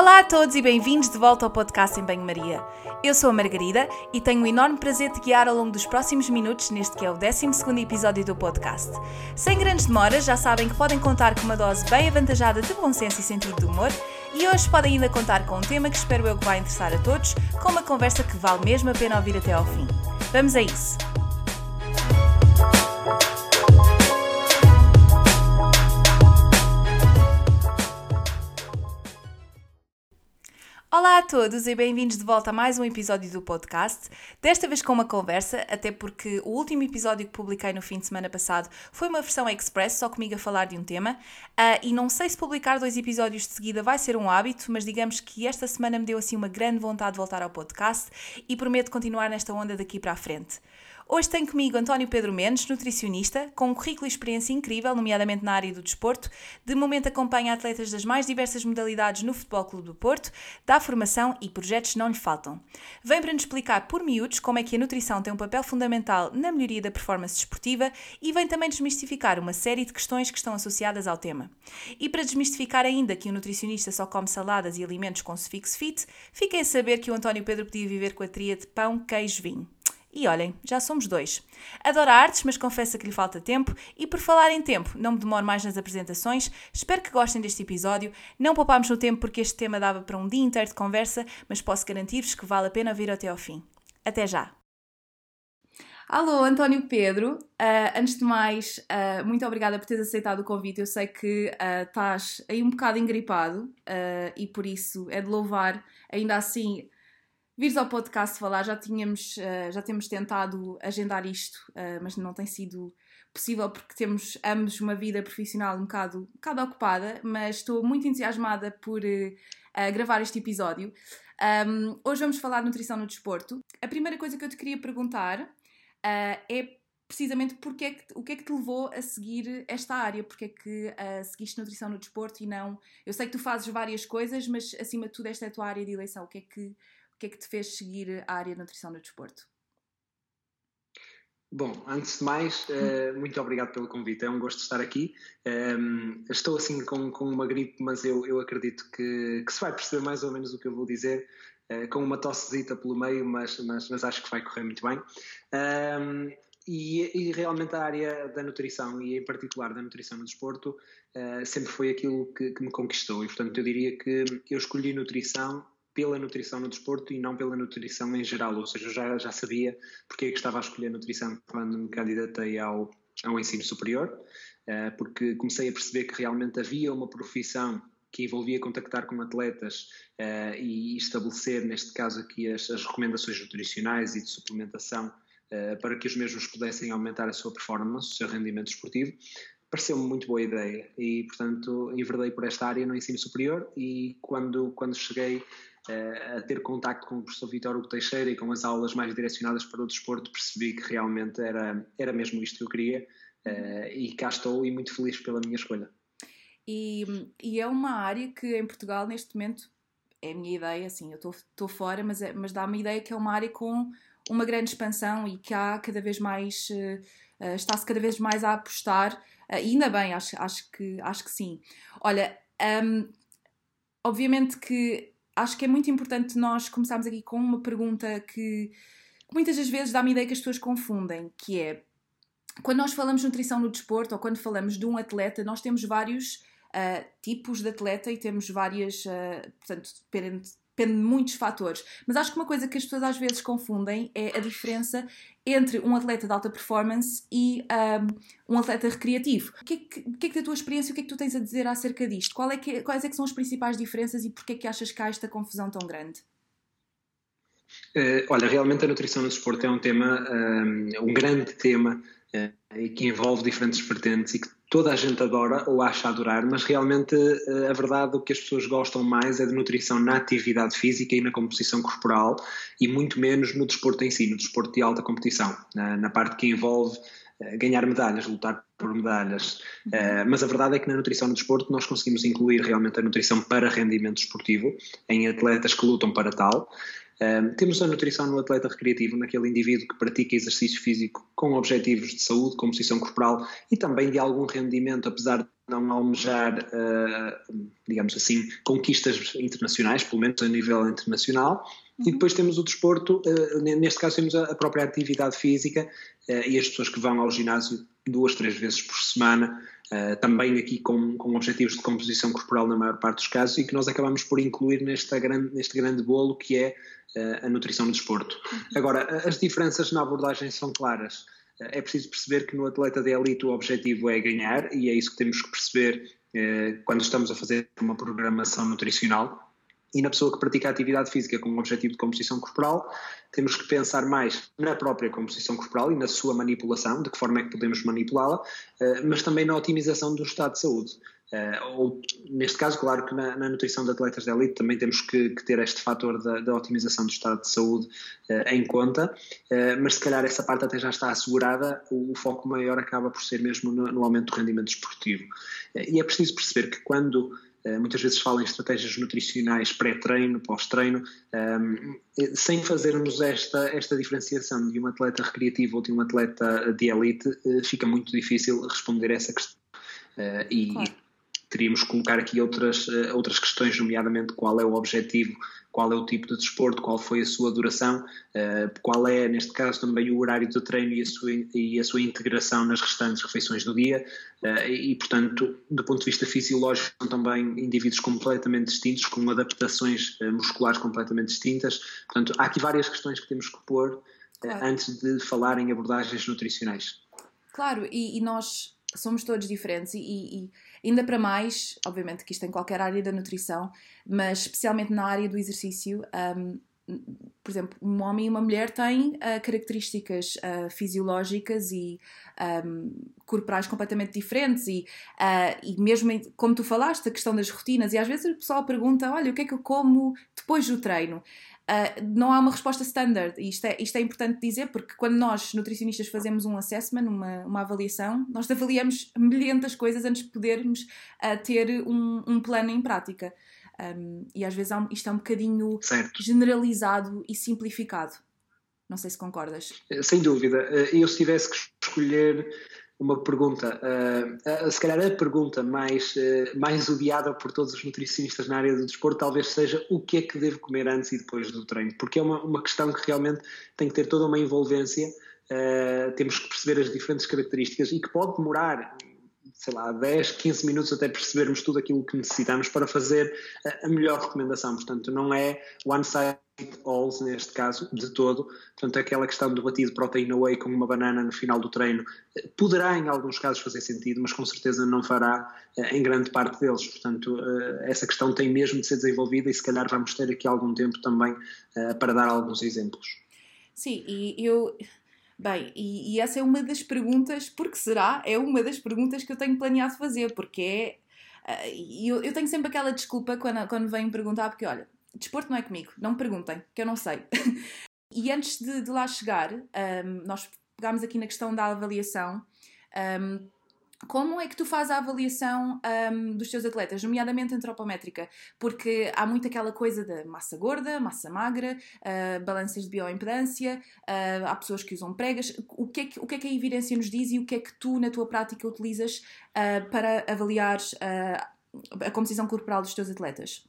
Olá a todos e bem-vindos de volta ao podcast em Banho-Maria. Eu sou a Margarida e tenho o enorme prazer de guiar ao longo dos próximos minutos neste que é o 12 episódio do podcast. Sem grandes demoras, já sabem que podem contar com uma dose bem avantajada de bom senso e sentido de humor e hoje podem ainda contar com um tema que espero eu que vai interessar a todos, com uma conversa que vale mesmo a pena ouvir até ao fim. Vamos a isso! Olá a todos e bem-vindos de volta a mais um episódio do podcast. Desta vez com uma conversa, até porque o último episódio que publiquei no fim de semana passado foi uma versão express, só comigo a falar de um tema. Uh, e não sei se publicar dois episódios de seguida vai ser um hábito, mas digamos que esta semana me deu assim uma grande vontade de voltar ao podcast e prometo continuar nesta onda daqui para a frente. Hoje tenho comigo António Pedro Mendes, nutricionista, com um currículo e experiência incrível, nomeadamente na área do desporto. De momento acompanha atletas das mais diversas modalidades no Futebol Clube do Porto, dá formação e projetos não lhe faltam. Vem para nos explicar por miúdos como é que a nutrição tem um papel fundamental na melhoria da performance desportiva e vem também desmistificar uma série de questões que estão associadas ao tema. E para desmistificar ainda que o nutricionista só come saladas e alimentos com sufixo fit, fiquem a saber que o António Pedro podia viver com a tria de pão, queijo, vinho. E olhem, já somos dois. Adoro artes, mas confessa que lhe falta tempo. E por falar em tempo, não me demoro mais nas apresentações. Espero que gostem deste episódio. Não poupámos no tempo porque este tema dava para um dia inteiro de conversa, mas posso garantir-vos que vale a pena vir até ao fim. Até já! Alô, António Pedro. Uh, antes de mais, uh, muito obrigada por teres aceitado o convite. Eu sei que uh, estás aí um bocado engripado e por isso é de louvar. Ainda assim, vires ao podcast falar, já tínhamos, uh, já temos tentado agendar isto, uh, mas não tem sido possível porque temos ambos uma vida profissional um bocado, um bocado ocupada, mas estou muito entusiasmada por uh, gravar este episódio. Um, hoje vamos falar de nutrição no desporto. A primeira coisa que eu te queria perguntar é precisamente porque é que, o que é que te levou a seguir esta área, porque é que uh, seguiste nutrição no desporto e não... Eu sei que tu fazes várias coisas, mas acima de tudo esta é a tua área de eleição. O que é que que é que te fez seguir a área de nutrição no desporto? Bom, antes de mais, uh, muito obrigado pelo convite. É um gosto estar aqui. Ehm, estou assim com, com uma gripe, mas eu, eu acredito que, que se vai perceber mais ou menos o que eu vou dizer, uh, com uma tossezita pelo meio, mas, mas, mas acho que vai correr muito bem. Ehm, e, e, realmente a área da nutrição, e em particular da nutrição no desporto, uh, sempre foi aquilo que, que me conquistou. E portanto eu diria que eu escolhi nutrição pela nutrição no desporto e não pela nutrição em geral, ou seja, eu já, já sabia porque é que estava a escolher nutrição quando me candidatei ao, ao ensino superior, uh, porque comecei a perceber que realmente havia uma profissão que envolvia contactar com atletas uh, e estabelecer, neste caso aqui, as, as recomendações nutricionais e de suplementação uh, para que os mesmos pudessem aumentar a sua performance, o seu rendimento esportivo, pareceu-me muito boa ideia e, portanto, enverdei por esta área no ensino superior e quando, quando cheguei uh, a ter contacto com o professor Vitor Hugo Teixeira e com as aulas mais direcionadas para o desporto, percebi que realmente era, era mesmo isto que eu queria uh, e cá estou e muito feliz pela minha escolha. E, e é uma área que em Portugal, neste momento, é a minha ideia, assim, eu estou fora, mas, é, mas dá-me a ideia que é uma área com uma grande expansão e que há cada vez mais, uh, está-se cada vez mais a apostar, uh, ainda bem, acho, acho, que, acho que sim. Olha, um, obviamente que acho que é muito importante nós começarmos aqui com uma pergunta que muitas das vezes dá-me ideia que as pessoas confundem, que é quando nós falamos de nutrição no desporto ou quando falamos de um atleta, nós temos vários uh, tipos de atleta e temos várias, uh, portanto, depende, depende de muitos fatores. Mas acho que uma coisa que as pessoas às vezes confundem é a diferença entre um atleta de alta performance e um, um atleta recreativo. O que, é que, que, é que da tua experiência, o que é que tu tens a dizer acerca disto? Qual é que, quais é que são as principais diferenças e porquê é que achas que há esta confusão tão grande? Uh, olha, realmente a nutrição no desporto é um tema, um, um grande tema uh, que envolve diferentes vertentes e que toda a gente adora ou acha adorar, mas realmente eh, a verdade o que as pessoas gostam mais é de nutrição na atividade física e na composição corporal e muito menos no desporto em si, no desporto de alta competição, na, na parte que envolve eh, ganhar medalhas, lutar por medalhas. Uh, mas a verdade é que na nutrição no desporto nós conseguimos incluir realmente a nutrição para rendimento esportivo, em atletas que lutam para tal. Temos a nutrição no atleta recreativo, naquele indivíduo que pratica exercício físico com objetivos de saúde, composição corporal e também de algum rendimento, apesar de não almejar, uh, digamos assim, conquistas internacionais, pelo menos a nível internacional. E uhum. depois temos o desporto, uh, neste caso temos a própria atividade física uh, e as pessoas que vão ao ginásio duas, três vezes por semana, também aqui com, com objetivos de composição corporal na maior parte dos casos e que nós acabamos por incluir grande, neste grande bolo que é a nutrição no desporto. Agora, as diferenças na abordagem são claras é preciso perceber que no atleta de elite o objetivo é ganhar e é isso que temos que perceber eh, quando estamos a fazer uma programação nutricional. E na pessoa que pratica atividade física com o objetivo de composição corporal, temos que pensar mais na própria composição corporal e na sua manipulação, de que forma é que podemos manipulá-la, eh, mas também na otimização do estado de saúde. Uh, ou, neste caso, claro que na, na, nutrição de atletas de elite também temos que, que ter este fator da, da, otimização do estado de saúde uh, em conta, mas se calhar essa parte até já está assegurada, o, foco maior acaba por ser mesmo no, no aumento do rendimento esportivo. e é preciso perceber que quando muitas vezes falam em estratégias nutricionais pré-treino, pós-treino, um, sem fazermos esta, esta diferenciação de um atleta recreativo ou de um atleta de elite, fica muito difícil responder a essa questão. e claro teríamos que colocar aqui outras, uh, outras questões, nomeadamente qual é o objetivo, qual é o tipo de desporto, qual foi a sua duração, uh, qual é, neste caso, também o horário de treino e a sua, e a sua integração nas restantes refeições do dia. Uh, e, portanto, do ponto de vista fisiológico, são também indivíduos completamente distintos, com adaptações musculares completamente distintas. Portanto, há aqui várias questões que temos que pôr claro. antes de falar em abordagens nutricionais. Claro, e, e nós somos todos diferentes e, e, ainda para mais, obviamente que isto em qualquer área da nutrição, mas especialmente na área do exercício, um, por exemplo, um homem e uma mulher têm uh, características uh, fisiológicas e um, corporais completamente diferentes e, uh, e mesmo como tu falaste, a questão das rotinas e às vezes o pessoal pergunta, olha, o que é que eu como depois do treino? Uh, não há uma resposta standard. E isto é, isto é importante dizer porque quando nós, nutricionistas, fazemos um assessment, uma, uma avaliação, nós avaliamos milhentas coisas antes de podermos uh, ter um, um, plano em prática. Um, e às vezes isto é um bocadinho certo. generalizado e simplificado. Não sei se concordas. Sem dúvida. Eu, se tivesse que escolher uma pergunta, uh, uh, se calhar a pergunta mais, uh, mais odiada por todos os nutricionistas na área do desporto talvez seja o que é que devo comer antes e depois do treino, porque é uma, uma questão que realmente tem que ter toda uma envolvência, temos que perceber as diferentes características e que pode demorar sei lá, 10, 15 minutos até percebermos tudo aquilo que necessitamos para fazer a melhor recomendação. Portanto, não é one size alls neste caso, de todo. Portanto, aquela questão do batido proteína whey com uma banana no final do treino eh, poderá em alguns casos fazer sentido, mas com certeza não fará eh, em grande parte deles. Portanto, eh, essa questão tem mesmo de ser desenvolvida e se calhar vamos ter aqui algum tempo também para dar alguns exemplos. Sim, e eu Bem, e, e, essa é uma das perguntas, porque será? É uma das perguntas que eu tenho planeado fazer, porque é. Uh, eu, eu tenho sempre aquela desculpa quando, quando vêm perguntar, porque olha, desporto não é comigo, não me perguntem, que eu não sei. e antes de, de lá chegar, um, nós pegámos aqui na questão da avaliação. Um, como é que tu fazes a avaliação um, dos teus atletas, nomeadamente antropométrica? Porque há muito aquela coisa da massa gorda, massa magra, uh, balanças de bioimpedância, uh, há pessoas que usam pregas. O que, é que, o que é que a evidência nos diz e o que é que tu, na tua prática, utilizas uh, para avaliar a composição corporal dos teus atletas?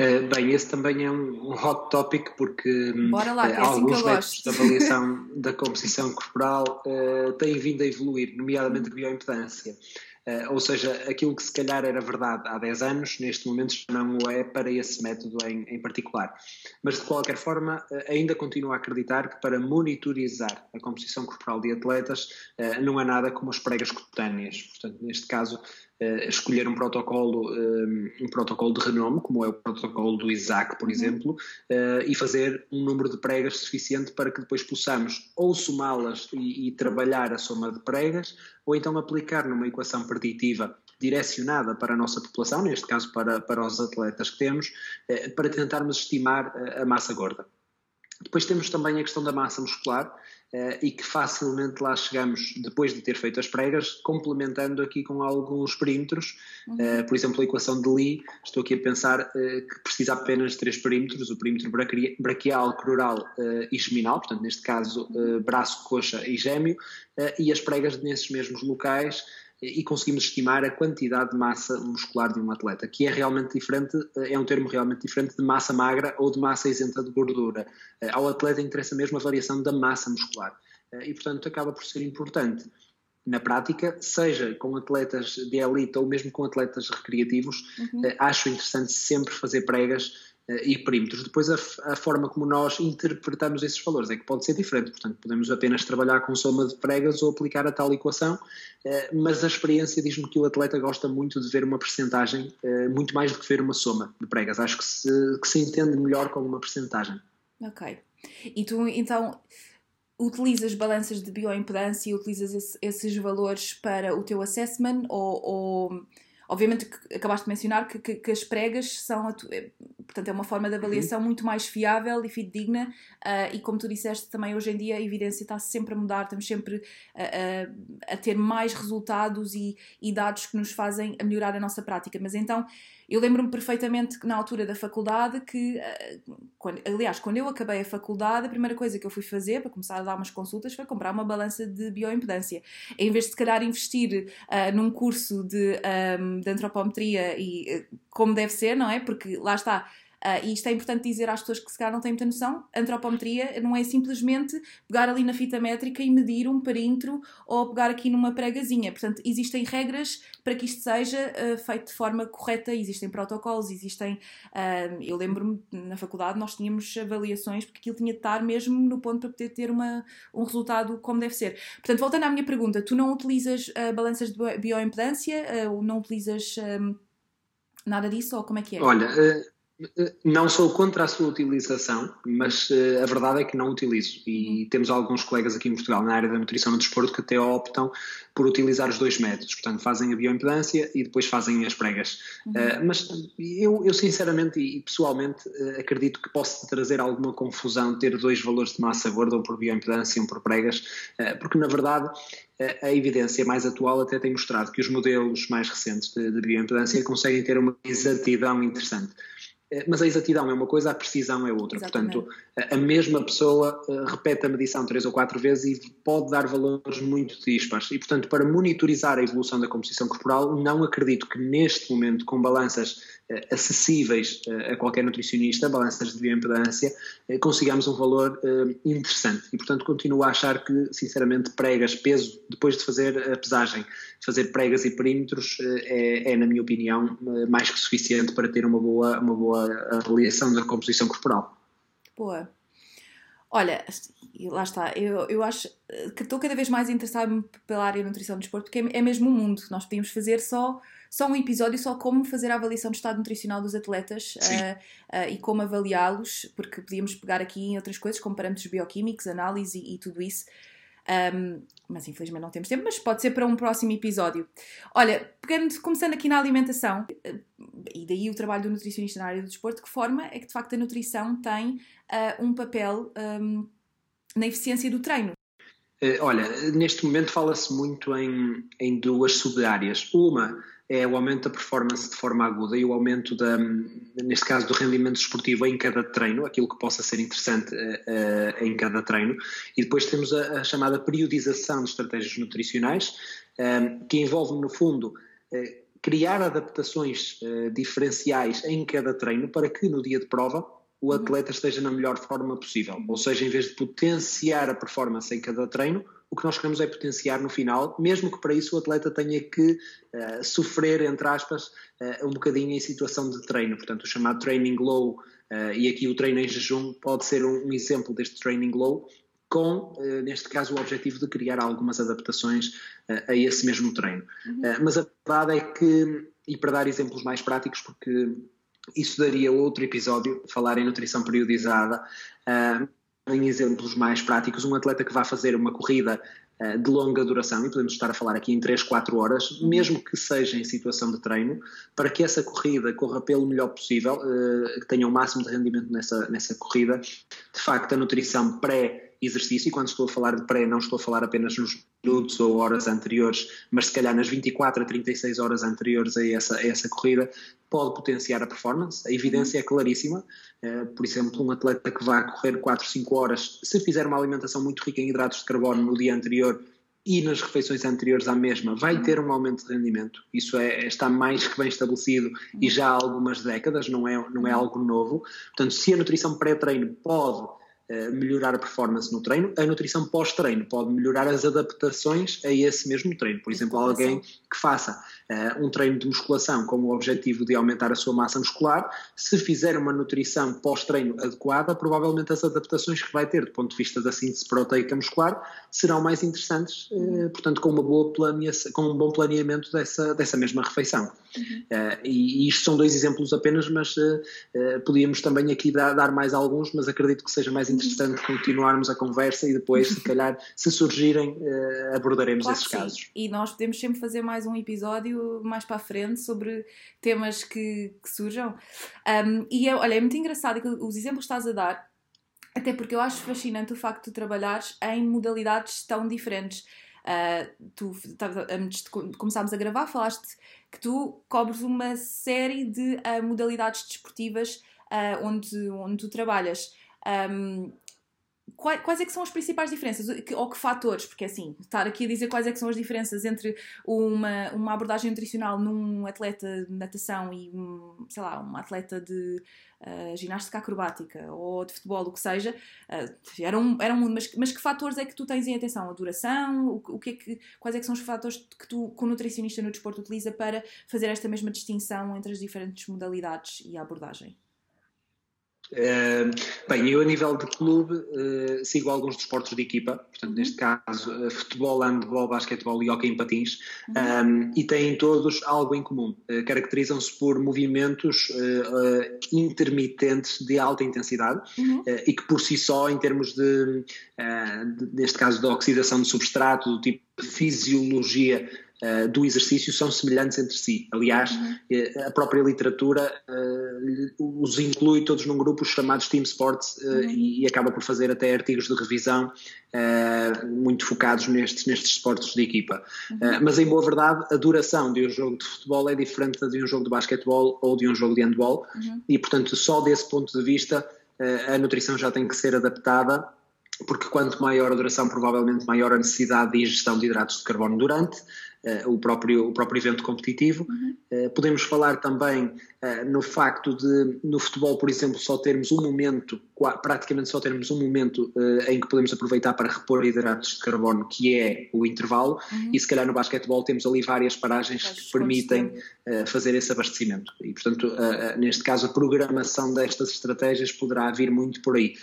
Uh, bem, esse também é um, um hot topic porque Bora lá, uh, é assim alguns métodos de avaliação da composição corporal uh, têm vindo a evoluir, nomeadamente a bioimpedância. Ou seja, aquilo que se calhar era verdade há 10 anos, neste momento não o é para esse método em, em particular. Mas de qualquer forma, ainda continuo a acreditar que para monitorizar a composição corporal de atletas não há nada como as pregas cutâneas. Portanto, neste caso, uh, escolher um protocolo, um, eh, um, protocolo de renome, como é o protocolo do Isaac, por uhum. exemplo, uh, e fazer um número de pregas suficiente para que depois possamos ou somá-las e, e trabalhar a soma de pregas, ou então aplicar numa equação preditiva direcionada para a nossa população, neste caso para, para os atletas que temos, para tentarmos estimar a massa gorda. Depois temos também a questão da massa muscular, uh, e que facilmente lá chegamos depois de ter feito as pregas, complementando aqui com alguns perímetros. Uhum. Uh, por exemplo, a equação de Lee, estou aqui a pensar uh, que precisa apenas de três perímetros: o perímetro braquial, crural e geminal, portanto, neste caso, braço, coxa e gêmeo, e as pregas nesses mesmos locais e conseguimos estimar a quantidade de massa muscular de um atleta, que é realmente diferente, é um termo realmente diferente de massa magra ou de massa isenta de gordura. Eh, ao atleta interessa mesmo a variação da massa muscular eh, e, portanto, acaba por ser importante na prática, seja com atletas de elite ou mesmo com atletas recreativos, uhum. Eh, acho interessante sempre fazer pregas eh, e perímetros. Depois, a, a, forma como nós interpretamos esses valores é que pode ser diferente. Portanto, podemos apenas trabalhar com soma de pregas ou aplicar a tal equação, eh, mas a experiência diz-me que o atleta gosta muito de ver uma percentagem, eh, muito mais do que ver uma soma de pregas. Acho que se, que se entende melhor com uma percentagem. Ok. E tu, então, utilizas balanças de bioimpedância e utilizas esse, esses valores para o teu assessment ou, ou Obviamente acabaste de mencionar que, que, que as pregas são, portanto, é uma forma de uhum. avaliação uhum. muito mais fiável e fidedigna uh, e como tu disseste também hoje em dia a evidência está sempre a mudar, estamos sempre a, a, a ter mais resultados e, e dados que nos fazem melhorar a nossa prática. Mas então eu lembro-me perfeitamente que na altura da faculdade, que, eh, quando, aliás, quando eu acabei a faculdade, a primeira coisa que eu fui fazer para começar a dar umas consultas foi comprar uma balança de bioimpedância. Em vez de, se calhar, investir uh, num curso de, um, de antropometria e uh, como deve ser, não é? Porque lá está Uh, e isto é importante dizer às pessoas que se calhar não têm muita noção. Antropometria não é simplesmente pegar ali na fita métrica e medir um perímetro ou pegar aqui numa pregazinha. Portanto, existem regras para que isto seja uh, feito de forma correta, existem protocolos, existem. Uh, eu lembro-me na faculdade nós tínhamos avaliações porque aquilo tinha de estar mesmo no ponto para poder ter uma, um resultado como deve ser. Portanto, voltando à minha pergunta, tu não utilizas balanças de bioimpedância? não utilizas. Um, nada disso ou como é que é? Olha, não sou contra a sua utilização, mas uh, a verdade é que não utilizo. E uhum. temos alguns colegas aqui em Portugal, na área da nutrição no desporto, que até optam por utilizar os dois métodos. Portanto, fazem a bioimpedância e depois fazem as pregas. Uhum. Uh, mas eu, eu, sinceramente e pessoalmente, uh, acredito que possa trazer alguma confusão ter dois valores de massa gorda, um por bioimpedância e um por pregas, porque na verdade a evidência mais atual até tem mostrado que os modelos mais recentes de, de bioimpedância conseguem ter uma exatidão interessante. Eh, mas a exatidão é uma coisa, a precisão é outra. Exatamente. Portanto, a mesma pessoa eh, repete a medição três ou quatro vezes e pode dar valores muito dispares. E, portanto, para monitorizar a evolução da composição corporal, não acredito que neste momento, com balanças eh, acessíveis a qualquer nutricionista, balanças de bioimpedância, consigamos um valor interessante. E, portanto, continuo a achar que, sinceramente, pregas, peso, depois de fazer a pesagem, fazer pregas e perímetros, é, é na minha opinião, mais que suficiente para ter uma boa, uma boa avaliação da composição corporal. Boa. Olha, lá está, eu, eu acho que estou cada vez mais interessada pela área de nutrição do desporto, porque é, é mesmo um mundo. Nós podíamos fazer só, só um episódio só como fazer a avaliação do estado nutricional dos atletas uh, uh, e como avaliá-los, porque podíamos pegar aqui em outras coisas, como parâmetros bioquímicos, análise e, e tudo isso. Um, mas infelizmente não temos tempo, mas pode ser para um próximo episódio. Olha, pegando, começando aqui na alimentação, e daí o trabalho do nutricionista na área do desporto, de que forma é que de facto a nutrição tem uh, um papel um, na eficiência do treino? Eh, olha, neste momento fala-se muito em, em duas sub-áreas. Uma é o aumento da performance de forma aguda e o aumento, da, neste caso, do rendimento esportivo em cada treino, aquilo que possa ser interessante uh, uh, em cada treino. E depois temos a, a chamada periodização de estratégias nutricionais, uh, que envolve, no fundo, criar adaptações diferenciais em cada treino para que no dia de prova o atleta esteja na melhor forma possível. Ou seja, em vez de potenciar a performance em cada treino, o que nós queremos é potenciar no final, mesmo que para isso o atleta tenha que uh, sofrer, entre aspas, uh, um bocadinho em situação de treino. Portanto, o chamado training low, uh, e aqui o treino em jejum pode ser um, um exemplo deste training low, com, neste caso, o objetivo de criar algumas adaptações a esse mesmo treino. Uhum. mas a verdade é que, e para dar exemplos mais práticos, porque isso daria outro episódio, falar em nutrição periodizada, em exemplos mais práticos, um atleta que vai fazer uma corrida uh, de longa duração, e podemos estar a falar aqui em 3, 4 horas, mesmo que seja em situação de treino, para que essa corrida corra pelo melhor possível, uh, que tenha o máximo de rendimento nessa, nessa corrida, de facto a nutrição pré pré-exercício, e quando estou a falar de pré, não estou a falar apenas nos minutos ou horas anteriores, mas se calhar nas 24 a 36 horas anteriores a essa, a essa corrida, pode potenciar a performance. A evidência é claríssima. Uh, por exemplo, um atleta que vai correr 4, 5 horas, se fizer uma alimentação muito rica em hidratos de carbono no dia anterior, e nas refeições anteriores à mesma vai ter um aumento de rendimento. Isso é, está mais que bem estabelecido e já há algumas décadas, não é, não é algo novo. Portanto, se a nutrição pré-treino pode eh, melhorar a performance no treino, a nutrição pós-treino pode melhorar as adaptações a esse mesmo treino. Por exemplo, alguém que faça uh, um treino de musculação com o objetivo de aumentar a sua massa muscular, se fizer uma nutrição pós-treino adequada, provavelmente as adaptações que vai ter do ponto de vista da síntese proteica muscular serão mais interessantes, uh, portanto, com, uma boa com um bom planeamento dessa, dessa mesma refeição. Uhum. Uh, e, e isto são dois exemplos apenas, mas podíamos também aqui dar, dar mais alguns, mas acredito que seja mais interessante continuarmos a conversa e depois, se calhar, se surgirem, uh, abordaremos claro esses casos. E nós podemos sempre fazer mais um episódio mais para a frente sobre temas que, que surjam. Um, e é, olha, é muito engraçado que os exemplos que estás a dar, até porque eu acho fascinante o facto de tu trabalhares em modalidades tão diferentes. Uh, tu, antes de começarmos a gravar, falaste que tu cobres uma série de uh, modalidades desportivas uh, onde, onde tu trabalhas. Um, quais, quais é que são as principais diferenças? Ou que fatores? Porque assim, estar aqui a dizer quais é que são as diferenças entre uma, uma abordagem nutricional num atleta de natação e, um, sei lá, um atleta de uh, ginástica acrobática ou de futebol, o que seja, uh, era, um, era um mundo. Mas, mas que fatores é que tu tens em atenção? A duração? O, o que é que, quais é que são os fatores que tu, que o nutricionista no desporto utiliza para fazer esta mesma distinção entre as diferentes modalidades e a abordagem? Uh, bem, eu a nível de clube uh, sigo alguns desportos de equipa, portanto, neste caso, uh, futebol, handball, basquetebol e hockey em patins, uhum. um, e têm todos algo em comum. Caracterizam-se por movimentos intermitentes de alta intensidade uhum. e que, por si só, em termos de, de, neste caso, da oxidação de substrato, do tipo de fisiologia uh, do exercício são semelhantes entre si. Aliás, uhum. Eh, a própria literatura uh, os inclui todos num grupo chamados Team Sports uh, uhum. e, e, acaba por fazer até artigos de revisão muito focados nestes, nestes esportes de equipa. Uhum. mas, em boa verdade, a duração de um jogo de futebol é diferente de um jogo de basquetebol ou de um jogo de handball uhum. e, portanto, só desse ponto de vista a nutrição já tem que ser adaptada porque quanto maior a duração, provavelmente maior a necessidade de ingestão de hidratos de carbono durante, o, próprio, o próprio evento competitivo. Uhum. Uh, podemos falar também uh, no facto de, no futebol, por exemplo, só termos um momento, praticamente só termos um momento em que podemos aproveitar para repor hidratos de carbono, que é o intervalo, uhum. e se calhar no basquetebol temos ali várias paragens que permitem fazer esse abastecimento. E, portanto, neste caso, a programação destas estratégias poderá vir muito por aí.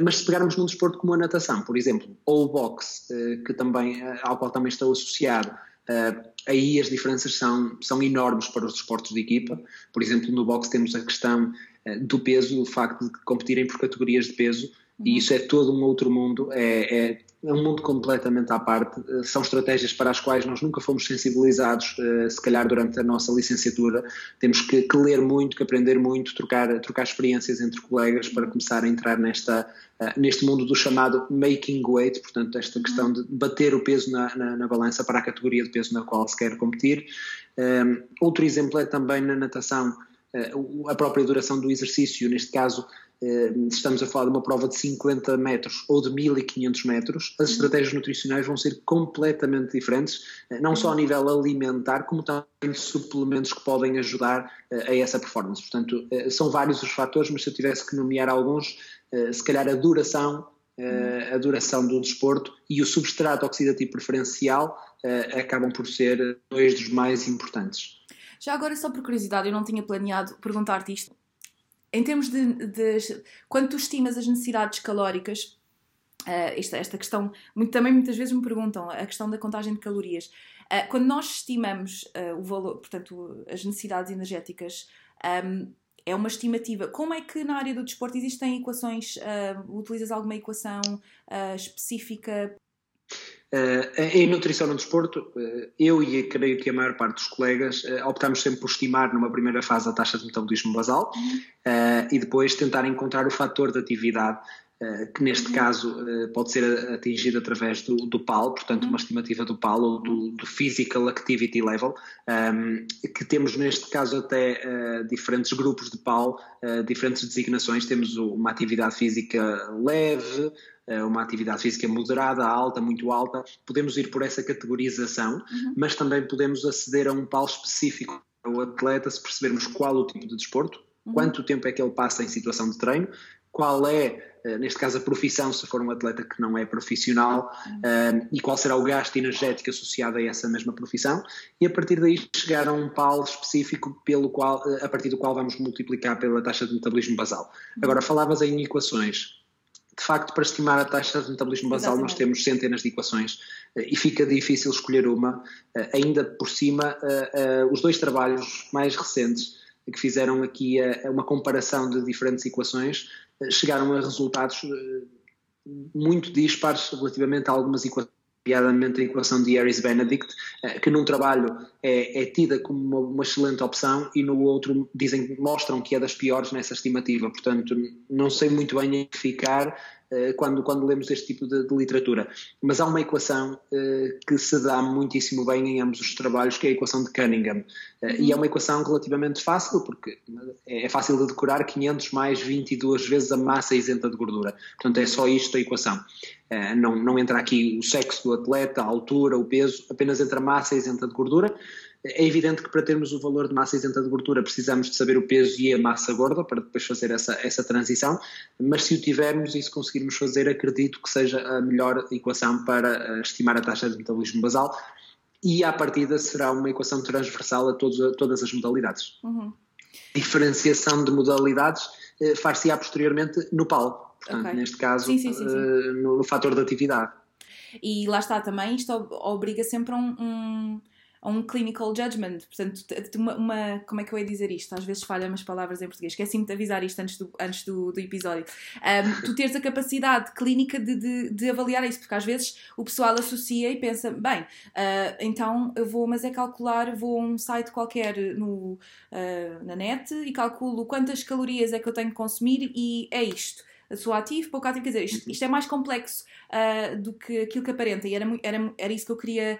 Mas se pegarmos num desporto como a natação, por exemplo, ou o boxe, que também, ao qual também estou associado, Uh, aí as diferenças são, são enormes para os desportos de equipa. Por exemplo, no boxe temos a questão uh, do peso, o facto de competirem por categorias de peso. E isso é todo um outro mundo, é, é, é, um mundo completamente à parte. Uh, são estratégias para as quais nós nunca fomos sensibilizados, se calhar durante a nossa licenciatura. Temos que, que, ler muito, que aprender muito, trocar, trocar experiências entre colegas para começar a entrar nesta eh, neste mundo do chamado making weight, portanto, esta questão de bater o peso na, na, na balança para a categoria de peso na qual se quer competir. Um, ehm, outro exemplo é também na natação, a própria duração do exercício, neste caso, estamos a falar de uma prova de 50 metros ou de 1500 metros, as estratégias nutricionais vão ser completamente diferentes, uh, não só a nível alimentar, como também de suplementos que podem ajudar a essa performance. Portanto, são vários os fatores, mas se eu tivesse que nomear alguns, eh, se calhar a duração, eh, a duração do desporto e o substrato oxidativo preferencial eh, acabam por ser dois dos mais importantes. Já agora, só por curiosidade, eu não tinha planeado perguntar-te isto. Em termos de, de, Quando tu estimas as necessidades calóricas, uh, esta, esta questão, muito, também muitas vezes me perguntam, a questão da contagem de calorias. Uh, quando nós estimamos uh, o valor, portanto, as necessidades energéticas, um, ehm, é uma estimativa. Como é que na área do desporto existem equações? Utilizas alguma equação específica? Uh, em nutrição no desporto, eu e creio que a maior parte dos colegas optamos sempre por estimar numa primeira fase a taxa de metabolismo basal e depois tentar encontrar o fator de atividade eh, que neste uhum. caso eh, pode ser atingido através do, do PAL, portanto, uma uhum. estimativa do PAL ou do, do Physical Activity Level, um, ehm, que temos neste caso até uh, diferentes grupos de PAL, uh, diferentes designações. Temos uma atividade física leve, uma atividade física moderada, alta, muito alta. Podemos ir por essa categorização, uhum. mas também podemos aceder a um PAL específico ao atleta se percebermos qual o tipo de desporto, uhum. quanto tempo é que ele passa em situação de treino, qual é eh, neste caso a profissão, se for um atleta que não é profissional, uh, e qual será o gasto energético associado a essa mesma profissão, e a partir daí chegar a um PAL específico pelo qual, eh, a partir do qual vamos multiplicar pela taxa de metabolismo basal. Agora, falavas em equações. De facto, para estimar a taxa de metabolismo basal, Exatamente. nós temos centenas de equações e fica difícil escolher uma. Ainda por cima, os dois trabalhos mais recentes que fizeram aqui uma comparação de diferentes equações chegaram a resultados eh, muito dispares relativamente a algumas equações nomeadamente a equação de Harris-Benedict, eh, que num trabalho é, é tida como uma, uma, excelente opção e no outro dizem mostram que é das piores nessa estimativa. Portanto, não sei muito bem identificar eh, quando, quando lemos este tipo de, de literatura. Mas há uma equação uh, que se dá muitíssimo bem em ambos os trabalhos, que é a equação de Cunningham. Uh, E é uma equação relativamente fácil, porque é fácil de decorar 500 mais 22 vezes a massa isenta de gordura. Portanto, é só isto a equação. Não, não entra aqui o sexo do atleta, a altura, o peso, apenas entra a massa isenta de gordura. É evidente que para termos o valor de massa isenta de gordura precisamos de saber o peso e a massa gorda para depois fazer essa, essa transição, mas se o tivermos e se conseguirmos fazer, acredito que seja a melhor equação para eh, estimar a taxa de metabolismo basal e à partida será uma equação transversal a, todos, a todas as modalidades. Uhum. Diferenciação de modalidades eh, far-se-á posteriormente no PAL, portanto, okay. neste caso, sim, sim, sim, eh, no, no fator de atividade. E lá está também, isto obriga sempre a um, um a um clinical judgment. Portanto, uma, uma, como é que eu ia dizer isto? Às vezes falha umas palavras em português. Esqueci-me de avisar isto antes do, antes do, do episódio. Um, tu teres a capacidade clínica de, de, de, avaliar isso, porque às vezes o pessoal associa e pensa, bem, uh, então eu vou, mas é calcular, vou a um site qualquer no, uh, na net e calculo quantas calorias é que eu tenho que consumir e é isto sou ativo, pouco ativo, quer dizer, isto, isto é mais complexo uh, do que aquilo que aparenta e era, era, era isso que eu queria,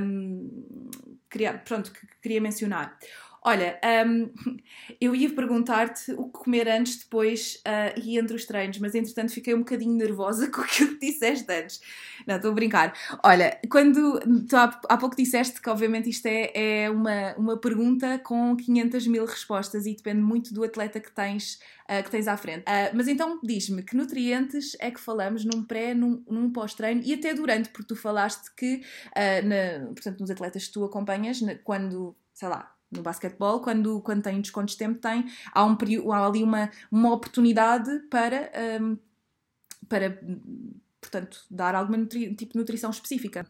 um, queria, pronto, que queria mencionar. Olha, um, eu ia perguntar-te o que comer antes, depois uh, e entre os treinos, mas entretanto fiquei um bocadinho nervosa com aquilo que disseste antes. Não, estou a brincar. Olha, quando tu há, há pouco disseste que obviamente isto é, é uma, uma pergunta com 500 mil respostas e depende muito do atleta que tens, uh, que tens à frente. Uh, mas então diz-me que nutrientes é que falamos num pré, num, num pós-treino e até durante, porque tu falaste que, na, portanto, nos atletas que tu acompanhas, quando, sei lá, no basquetebol, quando, quando tem descontos de tempo, tem, há, um, há ali uma, uma oportunidade para, um, para portanto, dar algum tipo de nutrição específica.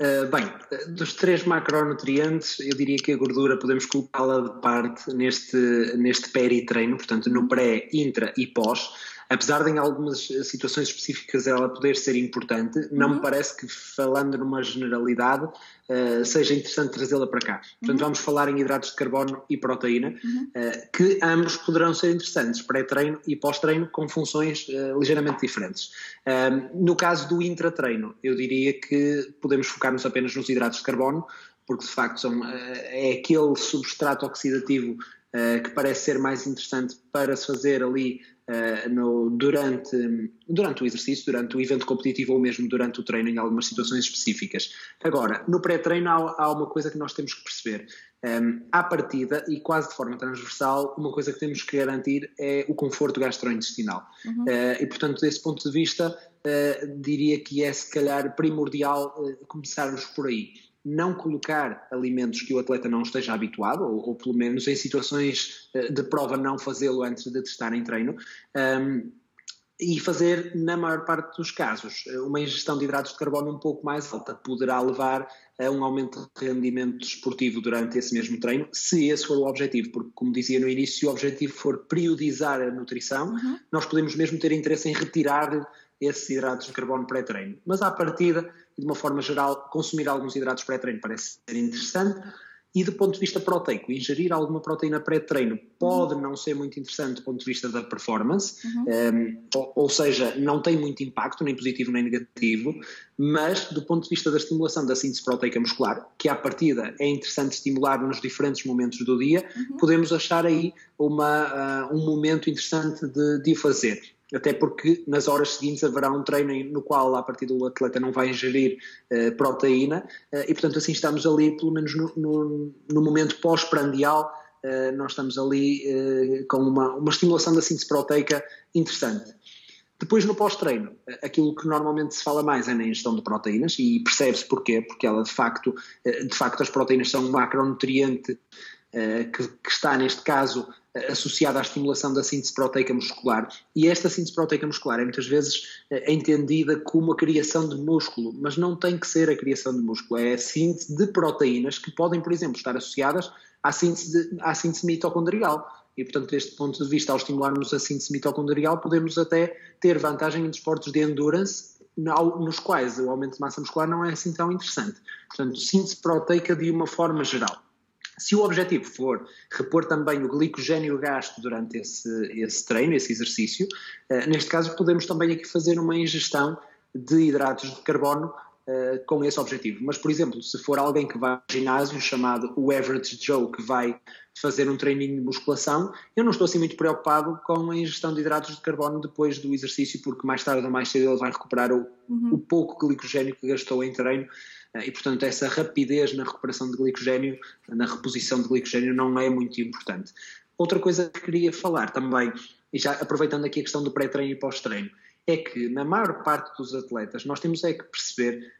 Uh, bem, dos três macronutrientes, eu diria que a gordura podemos colocá-la de parte neste, neste peri-treino, portanto, no pré, intra e pós apesar de em algumas situações específicas ela poder ser importante, não uhum. me parece que falando numa generalidade uh, seja interessante trazê-la para cá. Portanto, uhum. vamos falar em hidratos de carbono e proteína, uhum. uh, que ambos poderão ser interessantes, pré-treino e pós-treino, com funções uh, ligeiramente diferentes. no caso do intratreino, eu diria que podemos focar-nos apenas nos hidratos de carbono, porque de facto são, é aquele substrato oxidativo que parece ser mais interessante para se fazer ali uh, no, durante, durante o exercício, durante o evento competitivo ou mesmo durante o treino em algumas situações específicas. Agora, no pré-treino há, há, uma coisa que nós temos que perceber. Um, à partida, e quase de forma transversal, uma coisa que temos que garantir é o conforto gastrointestinal. Uhum. Uh, e, portanto, desse ponto de vista, diria que é se calhar primordial começarmos por aí não colocar alimentos que o atleta não esteja habituado, ou, ou pelo menos em situações eh, de prova não fazê-lo antes de testar em treino, um, e fazer, na maior parte dos casos, uma ingestão de hidratos de carbono um pouco mais alta poderá levar a um aumento de rendimento esportivo durante esse mesmo treino, se esse for o objetivo, porque, como dizia no início, se o objetivo for periodizar a nutrição, uhum. nós podemos mesmo ter interesse em retirar esses hidratos de carbono pré-treino. Mas à partida, de uma forma geral, consumir alguns hidratos pré-treino parece ser interessante E do ponto de vista proteico, ingerir alguma proteína pré-treino pode uhum. não ser muito interessante do ponto de vista da performance, uhum. um, ehm, ou, ou, seja, não tem muito impacto, nem positivo nem negativo, mas do ponto de vista da estimulação da síntese proteica muscular, que à partida é interessante estimular nos diferentes momentos do dia, uhum. podemos achar aí uma, uh, um momento interessante de, de fazer até porque nas horas seguintes haverá um treino no qual a partir do atleta não vai ingerir uh, proteína uh, e portanto assim estamos ali pelo menos no, no, no momento pós-prandial uh, nós estamos ali com uma, uma estimulação da síntese proteica interessante. Depois no pós-treino, aquilo que normalmente se fala mais é na ingestão de proteínas e percebe-se porquê, porque ela de facto, de facto as proteínas são um macronutriente que, que está neste caso associada à estimulação da síntese proteica muscular. E esta síntese proteica muscular é muitas vezes é entendida como a criação de músculo, mas não tem que ser a criação de músculo, é a síntese de proteínas que podem, por exemplo, estar associadas à síntese, de, à síntese mitocondrial. E, portanto, deste ponto de vista, ao estimularmos a síntese mitocondrial, podemos até ter vantagem em desportos de endurance nos quais o aumento de massa muscular não é assim tão interessante. Portanto, síntese proteica de uma forma geral. Se o objetivo for repor também o glicogênio gasto durante esse, esse treino, esse exercício, uh, neste caso podemos também aqui fazer uma ingestão de hidratos de carbono uh, com esse objetivo. Mas, por exemplo, se for alguém que vai ao ginásio, chamado o average Joe, que vai fazer um treininho de musculação, eu não estou assim muito preocupado com a ingestão de hidratos de carbono depois do exercício, porque mais tarde ou mais cedo ele vai recuperar o, uhum. o pouco glicogênio que gastou em treino eh, e, portanto, essa rapidez na recuperação de glicogênio, na reposição de glicogênio, não é muito importante. Outra coisa que queria falar também, e já aproveitando aqui a questão do pré-treino e pós-treino, é que na maior parte dos atletas nós temos é que perceber eh,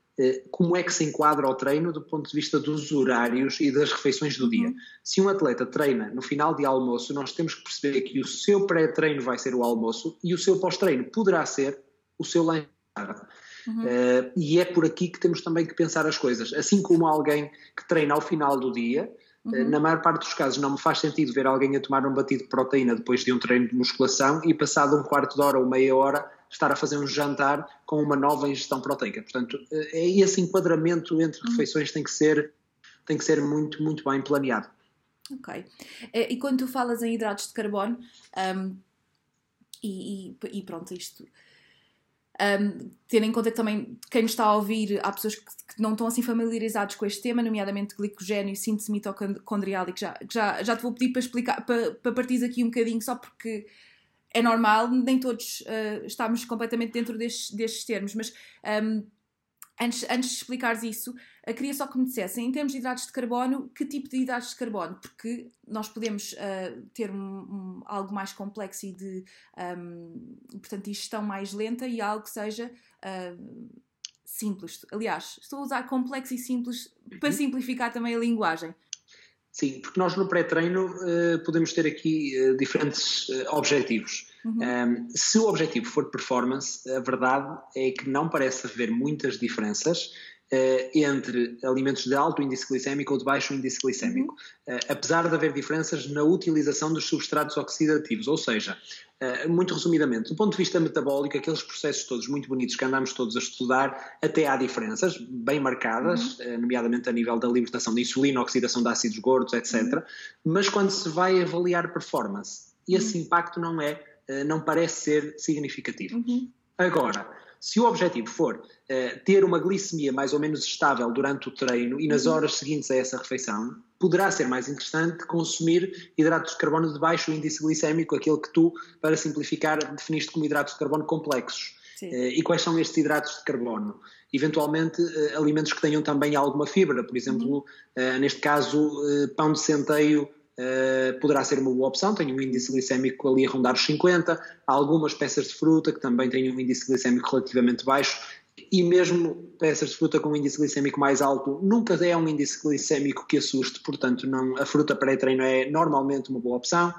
como é que se enquadra o treino do ponto de vista dos horários e das refeições do dia. Uhum. Se um atleta treina no final de almoço, nós temos que perceber que o seu pré-treino vai ser o almoço e o seu pós-treino poderá ser o seu lanche. Uhum. Uh, e é por aqui que temos também que pensar as coisas. Assim como alguém que treina ao final do dia, eh, uhum. uh, na maior parte dos casos não me faz sentido ver alguém a tomar um batido de proteína depois de um treino de musculação e passado um quarto de hora ou meia hora estar a fazer um jantar com uma nova ingestão proteica. Portanto, uh, é esse enquadramento entre uhum. refeições tem que ser tem que ser muito muito bem planeado. Ok. E quando tu falas em hidratos de carbono um, e, e, e pronto isto um, em conta que também quem nos está a ouvir, há pessoas que, que, não estão assim familiarizados com este tema, nomeadamente glicogênio síntese mitocondrial, e que já, já, já te vou pedir para explicar, para, para partir aqui um bocadinho, só porque é normal, nem todos uh, estamos completamente dentro destes, destes termos, mas um, antes, antes de explicares isso, uh, queria só que me dissessem, em termos de hidratos de carbono, que tipo de hidratos de carbono? Porque nós podemos uh, ter um, um, algo mais complexo e de, um, portanto, digestão mais lenta e algo que seja uh, simples. Aliás, estou a usar complexo e simples para uhum. simplificar também a linguagem. Sim, porque nós no pré-treino uh, podemos ter aqui uh, diferentes uh, objetivos. Uhum. Um, se o objetivo for performance, a verdade é que não parece haver muitas diferenças entre alimentos de alto índice glicémico ou de baixo índice glicémico, uhum. apesar de haver diferenças na utilização dos substratos oxidativos, ou seja, Uh, muito resumidamente, do ponto de vista metabólico, aqueles processos todos muito bonitos que andamos todos a estudar, até há diferenças bem marcadas, uhum. uh, nomeadamente a nível da libertação de insulina, oxidação de ácidos gordos, etc. Uhum. Mas quando se vai avaliar performance, esse uhum. impacto não é, não parece ser significativo. Uhum. Agora, se o objetivo for uh, ter uma glicemia mais ou menos estável durante o treino e nas uhum. horas seguintes a essa refeição, poderá ser mais interessante consumir hidratos de carbono de baixo índice glicémico, aquele que tu, para simplificar, definiste como hidratos de carbono complexos. Uh, e quais são estes hidratos de carbono? Eventualmente, uh, alimentos que tenham também alguma fibra, por exemplo, uhum. neste caso, pão de centeio Uh, poderá ser uma boa opção, tem um índice glicémico ali a rondar os 50, há algumas peças de fruta que também têm um índice glicémico relativamente baixo, e mesmo peças de fruta com um índice glicémico mais alto, nunca é um índice glicémico que assuste, portanto não, a fruta pré-treino é normalmente uma boa opção.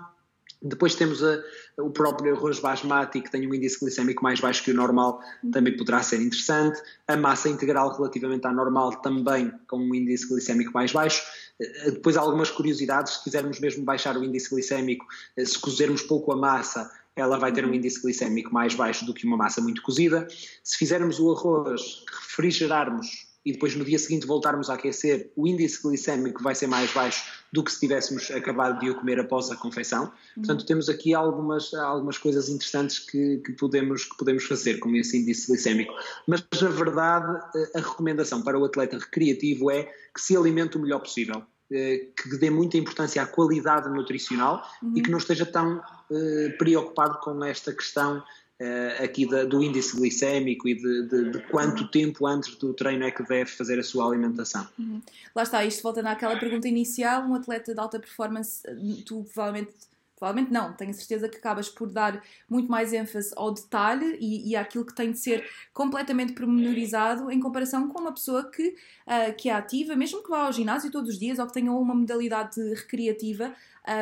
Depois temos a, o próprio arroz basmati, que tem um índice glicémico mais baixo que o normal, também poderá ser interessante. A massa integral, relativamente à normal, também com um índice glicémico mais baixo. Eh, depois há algumas curiosidades, se quisermos mesmo baixar o índice glicémico, eh, se cozermos pouco a massa, ela vai ter um índice glicémico mais baixo do que uma massa muito cozida. Se fizermos o arroz, refrigerarmos e depois no dia seguinte voltarmos a aquecer, o índice glicémico vai ser mais baixo do que se tivéssemos acabado de o comer após a confecção. Uhum. Portanto, temos aqui algumas, algumas coisas interessantes que, que, podemos, que podemos fazer com esse índice glicémico. Mas, na verdade, a recomendação para o atleta recreativo é que se alimente o melhor possível eh, que dê muita importância à qualidade nutricional uhum. e que não esteja tão uh, preocupado com esta questão uh, aqui da, do índice glicémico e de, de, de, quanto tempo antes do treino é que deve fazer a sua alimentação. Uhum. Lá está, isto volta naquela pergunta inicial, um atleta de alta performance, tu provavelmente Provavelmente não, tenho certeza que acabas por dar muito mais ênfase ao detalhe e, e àquilo que tem de ser completamente pormenorizado em comparação com uma pessoa que, uh, que é ativa, mesmo que vá ao ginásio todos os dias ou que tenha uma modalidade recreativa,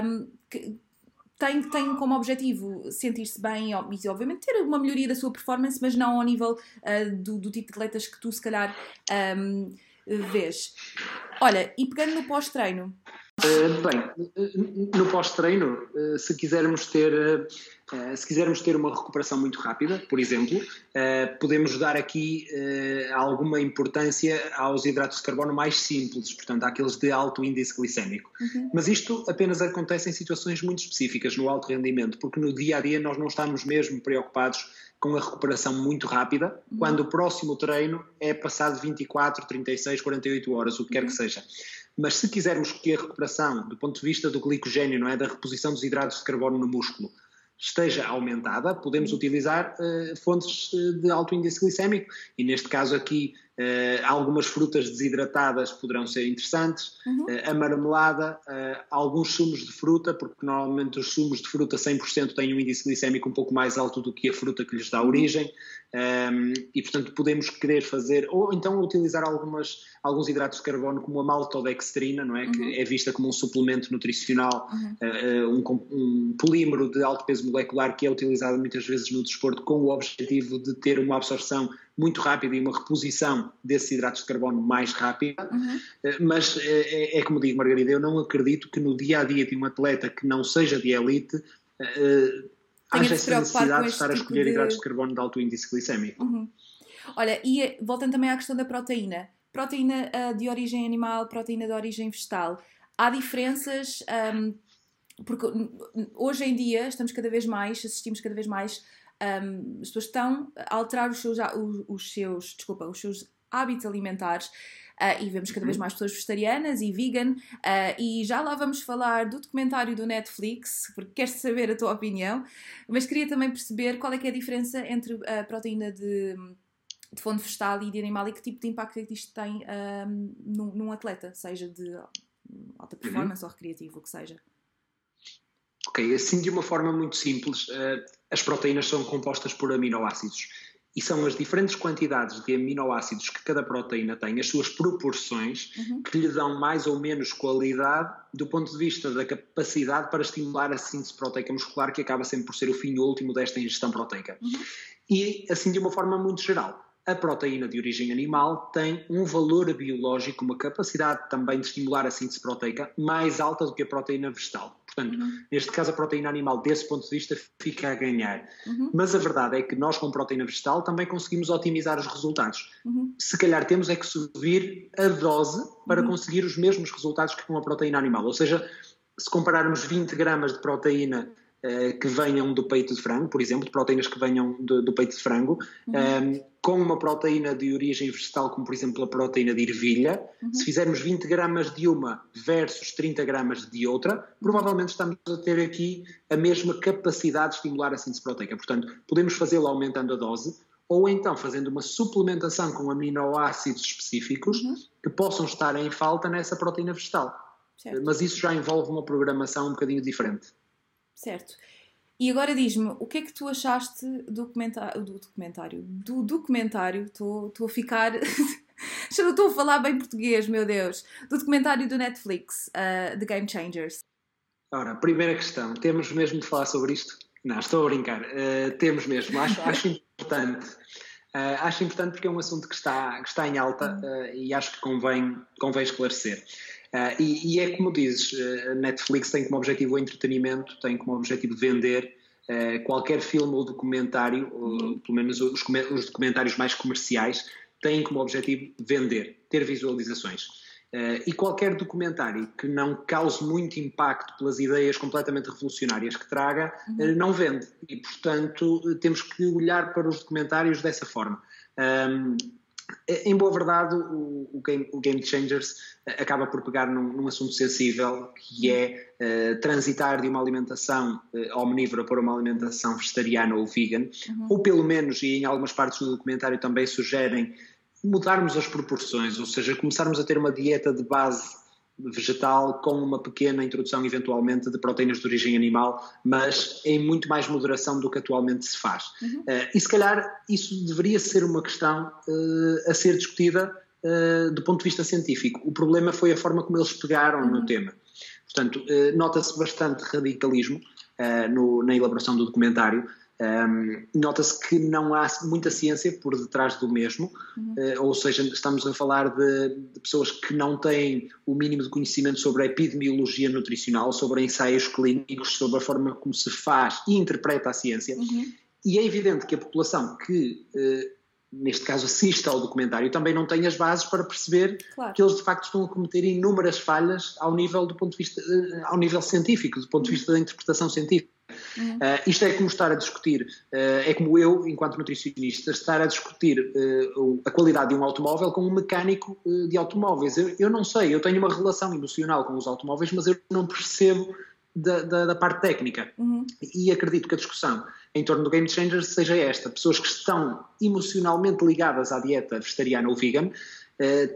um, que, tem, tem como objetivo sentir-se bem e, obviamente, ter uma melhoria da sua performance, mas não ao nível uh, do, do, tipo de atletas que tu, se calhar, um, vês. Olha, e pegando no pós-treino. Uh, bem, no pós-treino, uh, se quisermos ter se quisermos ter uma recuperação muito rápida, por exemplo, podemos dar aqui alguma importância aos hidratos de carbono mais simples, portanto, àqueles de alto índice glicémico. Uhum. Mas isto apenas acontece em situações muito específicas, no alto rendimento, porque no dia a dia nós não estamos mesmo preocupados com a recuperação muito rápida, uhum. quando o próximo treino é passado 24, 36, 48 horas, o que quer que uhum. seja. Mas se quisermos que a recuperação, do ponto de vista do glicogênio, não é, da reposição dos hidratos de carbono no músculo, esteja aumentada, podemos utilizar uh, fontes eh, de alto índice glicémico e neste caso aqui uh, algumas frutas desidratadas poderão ser interessantes, uhum. uh, a marmelada, alguns sumos de fruta, porque normalmente os sumos de fruta 100% têm um índice glicémico um pouco mais alto do que a fruta que lhes dá uhum. origem, um, e, portanto, podemos querer fazer, ou então utilizar algumas, alguns hidratos de carbono, como a maltodextrina, não é? Uhum. Que é vista como um suplemento nutricional, uhum. uh, um, um, polímero de alto peso molecular que é utilizado muitas vezes no desporto com o objetivo de ter uma absorção muito rápida e uma reposição desses hidratos de carbono mais rápida. Uhum. Uh, mas é, é, como digo, Margarida, eu não acredito que no dia a dia de um atleta que não seja de elite. Uh, haja essa necessidade de estar a tipo escolher de... hidratos de carbono de alto índice glicémico. Uhum. Olha, e voltando também à questão da proteína. Proteína uh, de origem animal, proteína de origem vegetal. Há diferenças, um, porque hoje em dia estamos cada vez mais, assistimos cada vez mais, um, as pessoas estão a alterar os seus, os, os seus, desculpa, os seus hábitos alimentares uh, e vemos cada vez uhum. mais pessoas vegetarianas e vegan. Uh, e já lá vamos falar do documentário do Netflix, porque queres saber a tua opinião, mas queria também perceber qual é que é a diferença entre a proteína de, de fonte vegetal e de animal e que tipo de impacto é que isto tem um, num, num, atleta, seja de alta uhum. performance uhum. ou recreativo, o que seja. Ok, assim de uma forma muito simples, uh, as proteínas são compostas por aminoácidos e são as diferentes quantidades de aminoácidos que cada proteína tem, as suas proporções, uhum. que lhe dão mais ou menos qualidade do ponto de vista da capacidade para estimular a síntese proteica muscular, que acaba sempre por ser o fim último desta ingestão proteica. Uhum. E assim de uma forma muito geral a proteína de origem animal tem um valor biológico, uma capacidade também de estimular a síntese proteica mais alta do que a proteína vegetal. Portanto, uhum. neste caso, a proteína animal, desse ponto de vista, fica a ganhar. Uhum. Mas a verdade é que nós, com proteína vegetal, também conseguimos otimizar os resultados. Uhum. Se calhar temos é que subir a dose para uhum. conseguir os mesmos resultados que com a proteína animal. Ou seja, se compararmos 20 gramas de proteína que venham do peito de frango, por exemplo, de proteínas que venham do, do peito de frango, uhum. um, ehm, com uma proteína de origem vegetal, como por exemplo a proteína de ervilha, uhum. se fizermos 20 gramas de uma versus 30 gramas de outra, provavelmente estamos a ter aqui a mesma capacidade de estimular a síntese proteica. Portanto, podemos fazê-lo aumentando a dose, ou então fazendo uma suplementação com aminoácidos específicos uhum. que possam estar em falta nessa proteína vegetal. Certo. Mas isso já envolve uma programação um bocadinho diferente. Certo. E agora diz-me, o que é que tu achaste do documentário? Do documentário? Do documentário, estou a ficar. Já estou a falar bem português, meu Deus. Do documentário do Netflix, uh, The Game Changers. Ora, primeira questão, temos mesmo de falar sobre isto? Não, estou a brincar. Uh, temos mesmo, acho, acho importante. Uh, acho importante porque é um assunto que está, que está em alta uh, e acho que convém, convém esclarecer. Uh, e, e, é como dizes, a uh, Netflix tem como objetivo o entretenimento, tem como objetivo vender uh, qualquer filme ou documentário, uhum. ou, pelo menos os, os, documentários mais comerciais, têm como objetivo vender, ter visualizações. Uh, e qualquer documentário que não cause muito impacto pelas ideias completamente revolucionárias que traga, uhum. uh, não vende. E, portanto, temos que olhar para os documentários dessa forma. Um, em boa verdade, o, o, Game, o, Game, Changers acaba por pegar num, num assunto sensível, que é uh, transitar de uma alimentação uh, omnívora para uma alimentação vegetariana ou vegan, uhum. ou pelo menos, e em algumas partes do documentário também sugerem, mudarmos as proporções, ou seja, começarmos a ter uma dieta de base vegetal com uma pequena introdução eventualmente de proteínas de origem animal, mas em muito mais moderação do que atualmente se faz. Uhum. Uh, e se calhar isso deveria ser uma questão uh, a ser discutida uh, do ponto de vista científico. O problema foi a forma como eles pegaram uhum. no tema. Portanto, nota-se bastante radicalismo no, na elaboração do documentário. Um, Nota-se que não há muita ciência por detrás do mesmo, uhum. uh, ou seja, estamos a falar de, de, pessoas que não têm o mínimo de conhecimento sobre a epidemiologia nutricional, sobre ensaios clínicos, sobre a forma como se faz e interpreta a ciência. Uhum. E é evidente que a população que, uh, neste caso, assiste ao documentário também não tem as bases para perceber claro. que eles de facto estão a cometer inúmeras falhas ao nível do ponto de vista, uh, ao nível científico, do ponto de vista da interpretação científica. Uhum. Uh, isto é como estar a discutir, uh, é como eu, enquanto nutricionista, estar a discutir uh, a qualidade de um automóvel com um mecânico de automóveis. Eu, eu, não sei, eu tenho uma relação emocional com os automóveis, mas eu não percebo da, da, da parte técnica. Uhum. E acredito que a discussão em torno do Game Changer seja esta: pessoas que estão emocionalmente ligadas à dieta vegetariana ou vegan.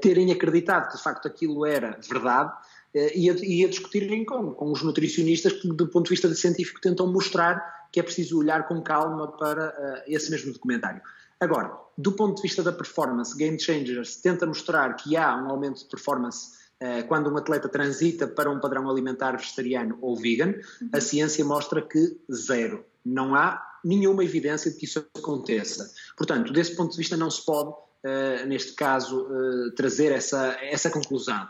terem acreditado que de facto aquilo era verdade e a, e a discutirem com, com os nutricionistas que, do ponto de vista científico, tentam mostrar que é preciso olhar com calma para uh, esse mesmo documentário. Agora, do ponto de vista da performance, Game Changers tenta mostrar que há um aumento de performance uh, quando um atleta transita para um padrão alimentar vegetariano ou vegan. Uhum. A ciência mostra que zero. Não há nenhuma evidência de que isso aconteça. Portanto, desse ponto de vista, não se pode, uh, neste caso, trazer essa, essa conclusão.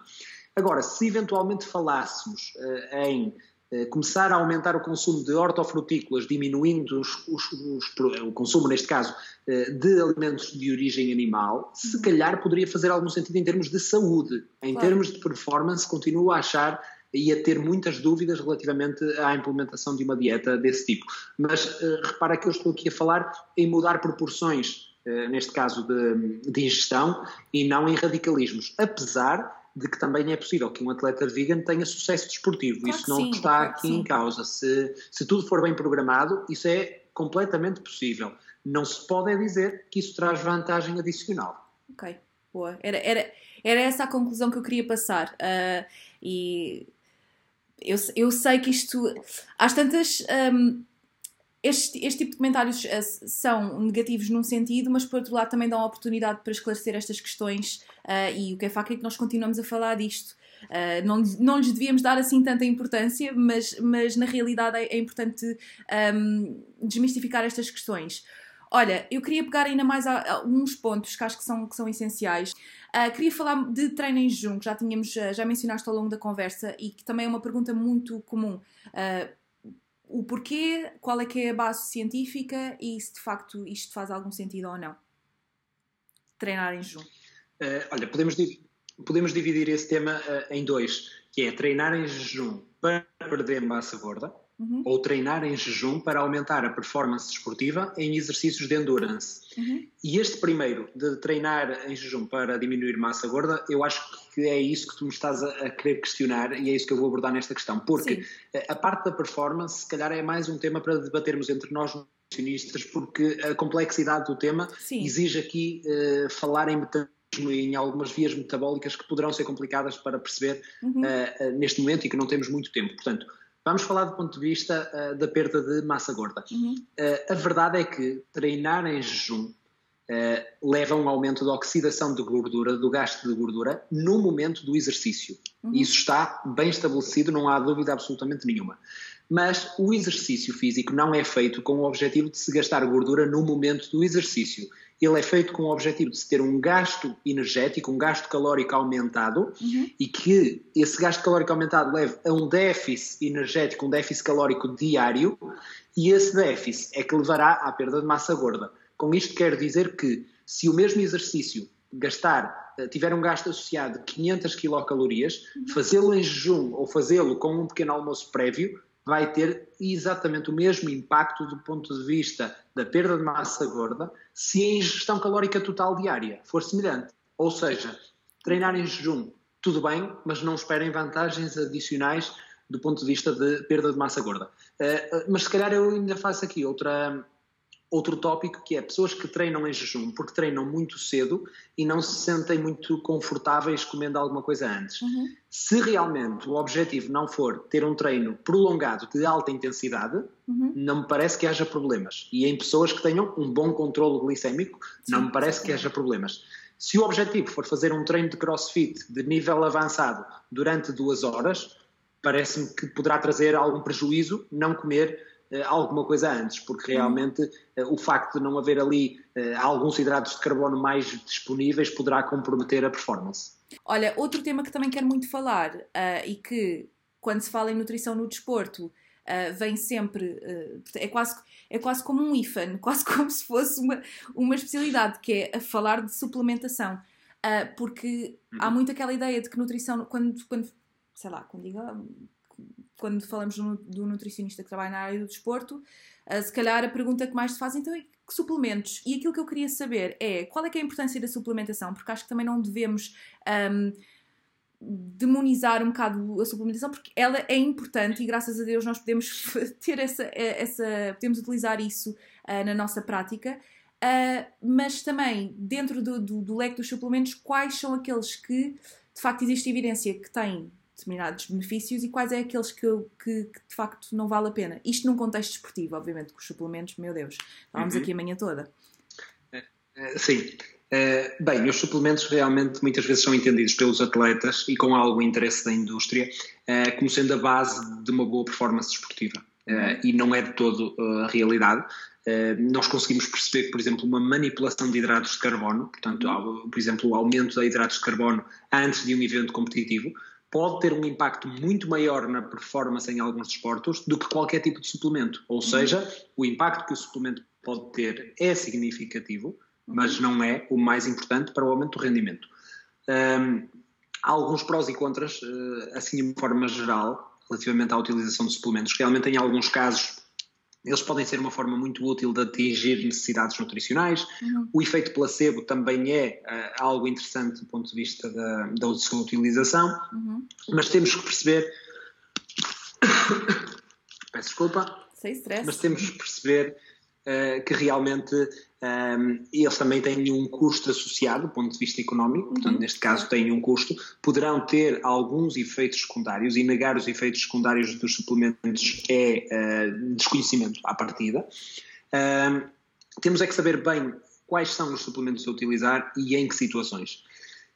Agora, se eventualmente falássemos uh, em uh, começar a aumentar o consumo de hortofrutícolas, diminuindo os, os, os, o consumo, neste caso, uh, de alimentos de origem animal, se uhum. calhar poderia fazer algum sentido em termos de saúde. Em claro. termos de performance, continuo a achar e a ter muitas dúvidas relativamente à implementação de uma dieta desse tipo. Mas repara que eu estou aqui a falar em mudar proporções, neste caso de, de, ingestão, e não em radicalismos. Apesar de que também é possível que um atleta vegan tenha sucesso desportivo. Claro isso não sim, está claro aqui em causa. Se, se tudo for bem programado, isso é completamente possível. Não se pode é dizer que isso traz vantagem adicional. Ok, boa. Era, era, era essa a conclusão que eu queria passar. Uh, e eu, eu sei que isto. Às tantas. Um, este, este, tipo de comentários uh, são negativos num sentido, mas por outro lado também dão a oportunidade para esclarecer estas questões uh, e o que é facto é que nós continuamos a falar disto. Uh, não, não lhes devíamos dar assim tanta importância, mas, mas na realidade é, é importante um, ehm, desmistificar estas questões. Olha, eu queria pegar ainda mais alguns pontos que acho que são, que são essenciais. Uh, queria falar de treino em jejum, que já tínhamos, já mencionaste ao longo da conversa e que também é uma pergunta muito comum. Uh, o porquê, qual é que é a base científica e se de facto isto faz algum sentido ou não. Treinar em jejum. Uh, olha, podemos, podemos dividir esse tema uh, em dois, que é treinar em jejum para perder massa gorda uhum. ou treinar em jejum para aumentar a performance desportiva em exercícios de endurance. Uhum. E este primeiro, de treinar em jejum para diminuir massa gorda, eu acho que é isso que tu me estás a, querer questionar e é isso que eu vou abordar nesta questão. Porque Sim. a parte da performance, se calhar, é mais um tema para debatermos entre nós nutricionistas, porque a complexidade do tema Sim. exige aqui uh, falar em metabolismo e em algumas vias metabólicas que poderão ser complicadas para perceber uhum. uh, uh, neste momento e que não temos muito tempo. Portanto, Vamos falar do ponto de vista uh, da perda de massa gorda. Uhum. Uh, a verdade é que treinar em jejum uh, leva a um aumento da oxidação de gordura, do gasto de gordura, no momento do exercício. Uhum. Isso está bem estabelecido, não há dúvida absolutamente nenhuma. Mas o exercício físico não é feito com o objetivo de se gastar gordura no momento do exercício ele é feito com o objetivo de se ter um gasto energético, um gasto calórico aumentado uhum. e que esse gasto calórico aumentado leve a um déficit energético, um déficit calórico diário e esse déficit é que levará à perda de massa gorda. Com isto quero dizer que se o mesmo exercício gastar, eh, tiver um gasto associado de 500 quilocalorias, fazê-lo em jejum ou fazê-lo com um pequeno almoço prévio vai ter exatamente o mesmo impacto do ponto de vista da perda de massa gorda se a ingestão calórica total diária for semelhante. Ou seja, treinar em jejum, tudo bem, mas não esperem vantagens adicionais do ponto de vista de perda de massa gorda. Uh, mas se calhar eu ainda faço aqui outra, outro tópico que é pessoas que treinam em jejum porque treinam muito cedo e não se sentem muito confortáveis comendo alguma coisa antes. Uhum. Se realmente o objetivo não for ter um treino prolongado de alta intensidade, uhum. não me parece que haja problemas. E em pessoas que tenham um bom controle glicémico, sim, não me parece sim. que haja problemas. Se o objetivo for fazer um treino de crossfit de nível avançado durante duas horas, parece-me que poderá trazer algum prejuízo não comer alguma coisa antes, porque realmente uh, o facto de não haver ali uh, alguns hidratos de carbono mais disponíveis poderá comprometer a performance. Olha, outro tema que também quero muito falar e que, quando se fala em nutrição no desporto, vem sempre, é, quase, é quase como um IFAN, quase como se fosse uma, uma especialidade, que é a falar de suplementação. porque uhum. há muito aquela ideia de que nutrição, quando, quando sei lá, quando digo, quando falamos do, nutricionista que trabalha na área do desporto, uh, se calhar a pergunta que mais se faz então é que suplementos? E aquilo que eu queria saber é qual é é a importância da suplementação, porque acho que também não devemos um, demonizar um bocado a suplementação, porque ela é importante e graças a Deus nós podemos ter essa, essa podemos utilizar isso uh, na nossa prática. Uh, mas também, dentro do, do, do leque dos suplementos, quais são aqueles que de facto existe evidência que têm determinados benefícios e quais é aqueles que, que, que, de facto não vale a pena. Isto num contexto esportivo, obviamente, com os suplementos, meu Deus, vamos uhum. aqui a manhã toda. É, é, sim. É, bem, os suplementos realmente muitas vezes são entendidos pelos atletas e com algum interesse da indústria como sendo a base de uma boa performance desportiva. e não é de todo a realidade. nós conseguimos perceber que, por exemplo, uma manipulação de hidratos de carbono, portanto, uhum. por exemplo, o aumento de hidratos de carbono antes de um evento competitivo, pode ter um impacto muito maior na performance em alguns desportos do que qualquer tipo de suplemento. Ou uhum. seja, o impacto que o suplemento pode ter é significativo, uhum. mas não é o mais importante para o aumento do rendimento. Um, há alguns prós e contras, uh, assim de forma geral, relativamente à utilização de suplementos. Realmente, em alguns casos, eles podem ser uma forma muito útil de atingir necessidades nutricionais. Uhum. O efeito placebo também é uh, algo interessante do ponto de vista da, da sua utilização, uhum. mas temos que perceber. Peço desculpa. Sem stress. Mas temos que perceber uh, que realmente um, eles também têm um custo associado do ponto de vista económico, uhum. portanto, neste caso têm um custo, poderão ter alguns efeitos secundários e negar os efeitos secundários dos suplementos é uh, desconhecimento à partida. Um, temos é que saber bem quais são os suplementos a utilizar e em que situações.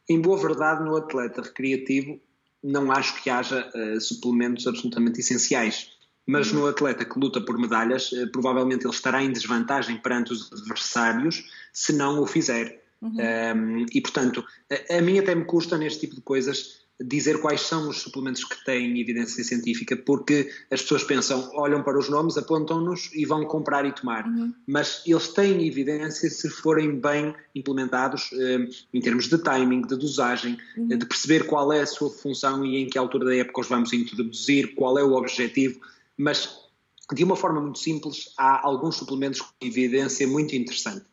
Em boa verdade, no atleta recreativo, não acho que haja uh, suplementos absolutamente essenciais mas no atleta que luta por medalhas, eh, provavelmente ele estará em desvantagem perante os adversários se não o fizer. Uhum. Um, e portanto, a, a mim até me custa neste tipo de coisas dizer quais são os suplementos que têm evidência científica, porque as pessoas pensam, olham para os nomes, apontam-nos e vão comprar e tomar. Uhum. Mas eles têm evidência se forem bem implementados um, em termos de timing, de dosagem, uhum. de perceber qual é a sua função e em que altura da época os vamos introduzir, qual é o objetivo mas de uma forma muito simples, há alguns suplementos com evidência muito interessante.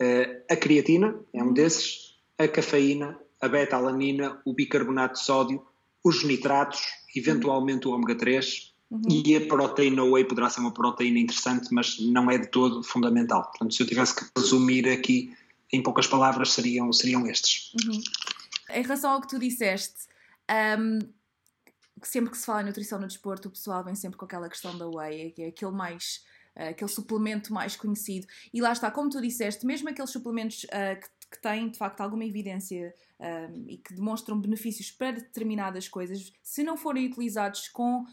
Uh, a creatina é um desses, a cafeína, a beta-alanina, o bicarbonato de sódio, os nitratos, eventualmente o ômega 3 uhum. e a proteína whey poderá ser uma proteína interessante, mas não é de todo fundamental. Portanto, se eu tivesse que resumir aqui em poucas palavras, seriam, seriam estes. Uhum. Em relação ao que tu disseste, um, sempre que se fala em nutrição no desporto, o pessoal vem sempre com aquela questão da whey, que é aquele mais uh, aquele suplemento mais conhecido. E lá está, como tu disseste, mesmo aqueles suplementos uh, que, que, têm de facto alguma evidência uh, e que demonstram benefícios para determinadas coisas, se não forem utilizados com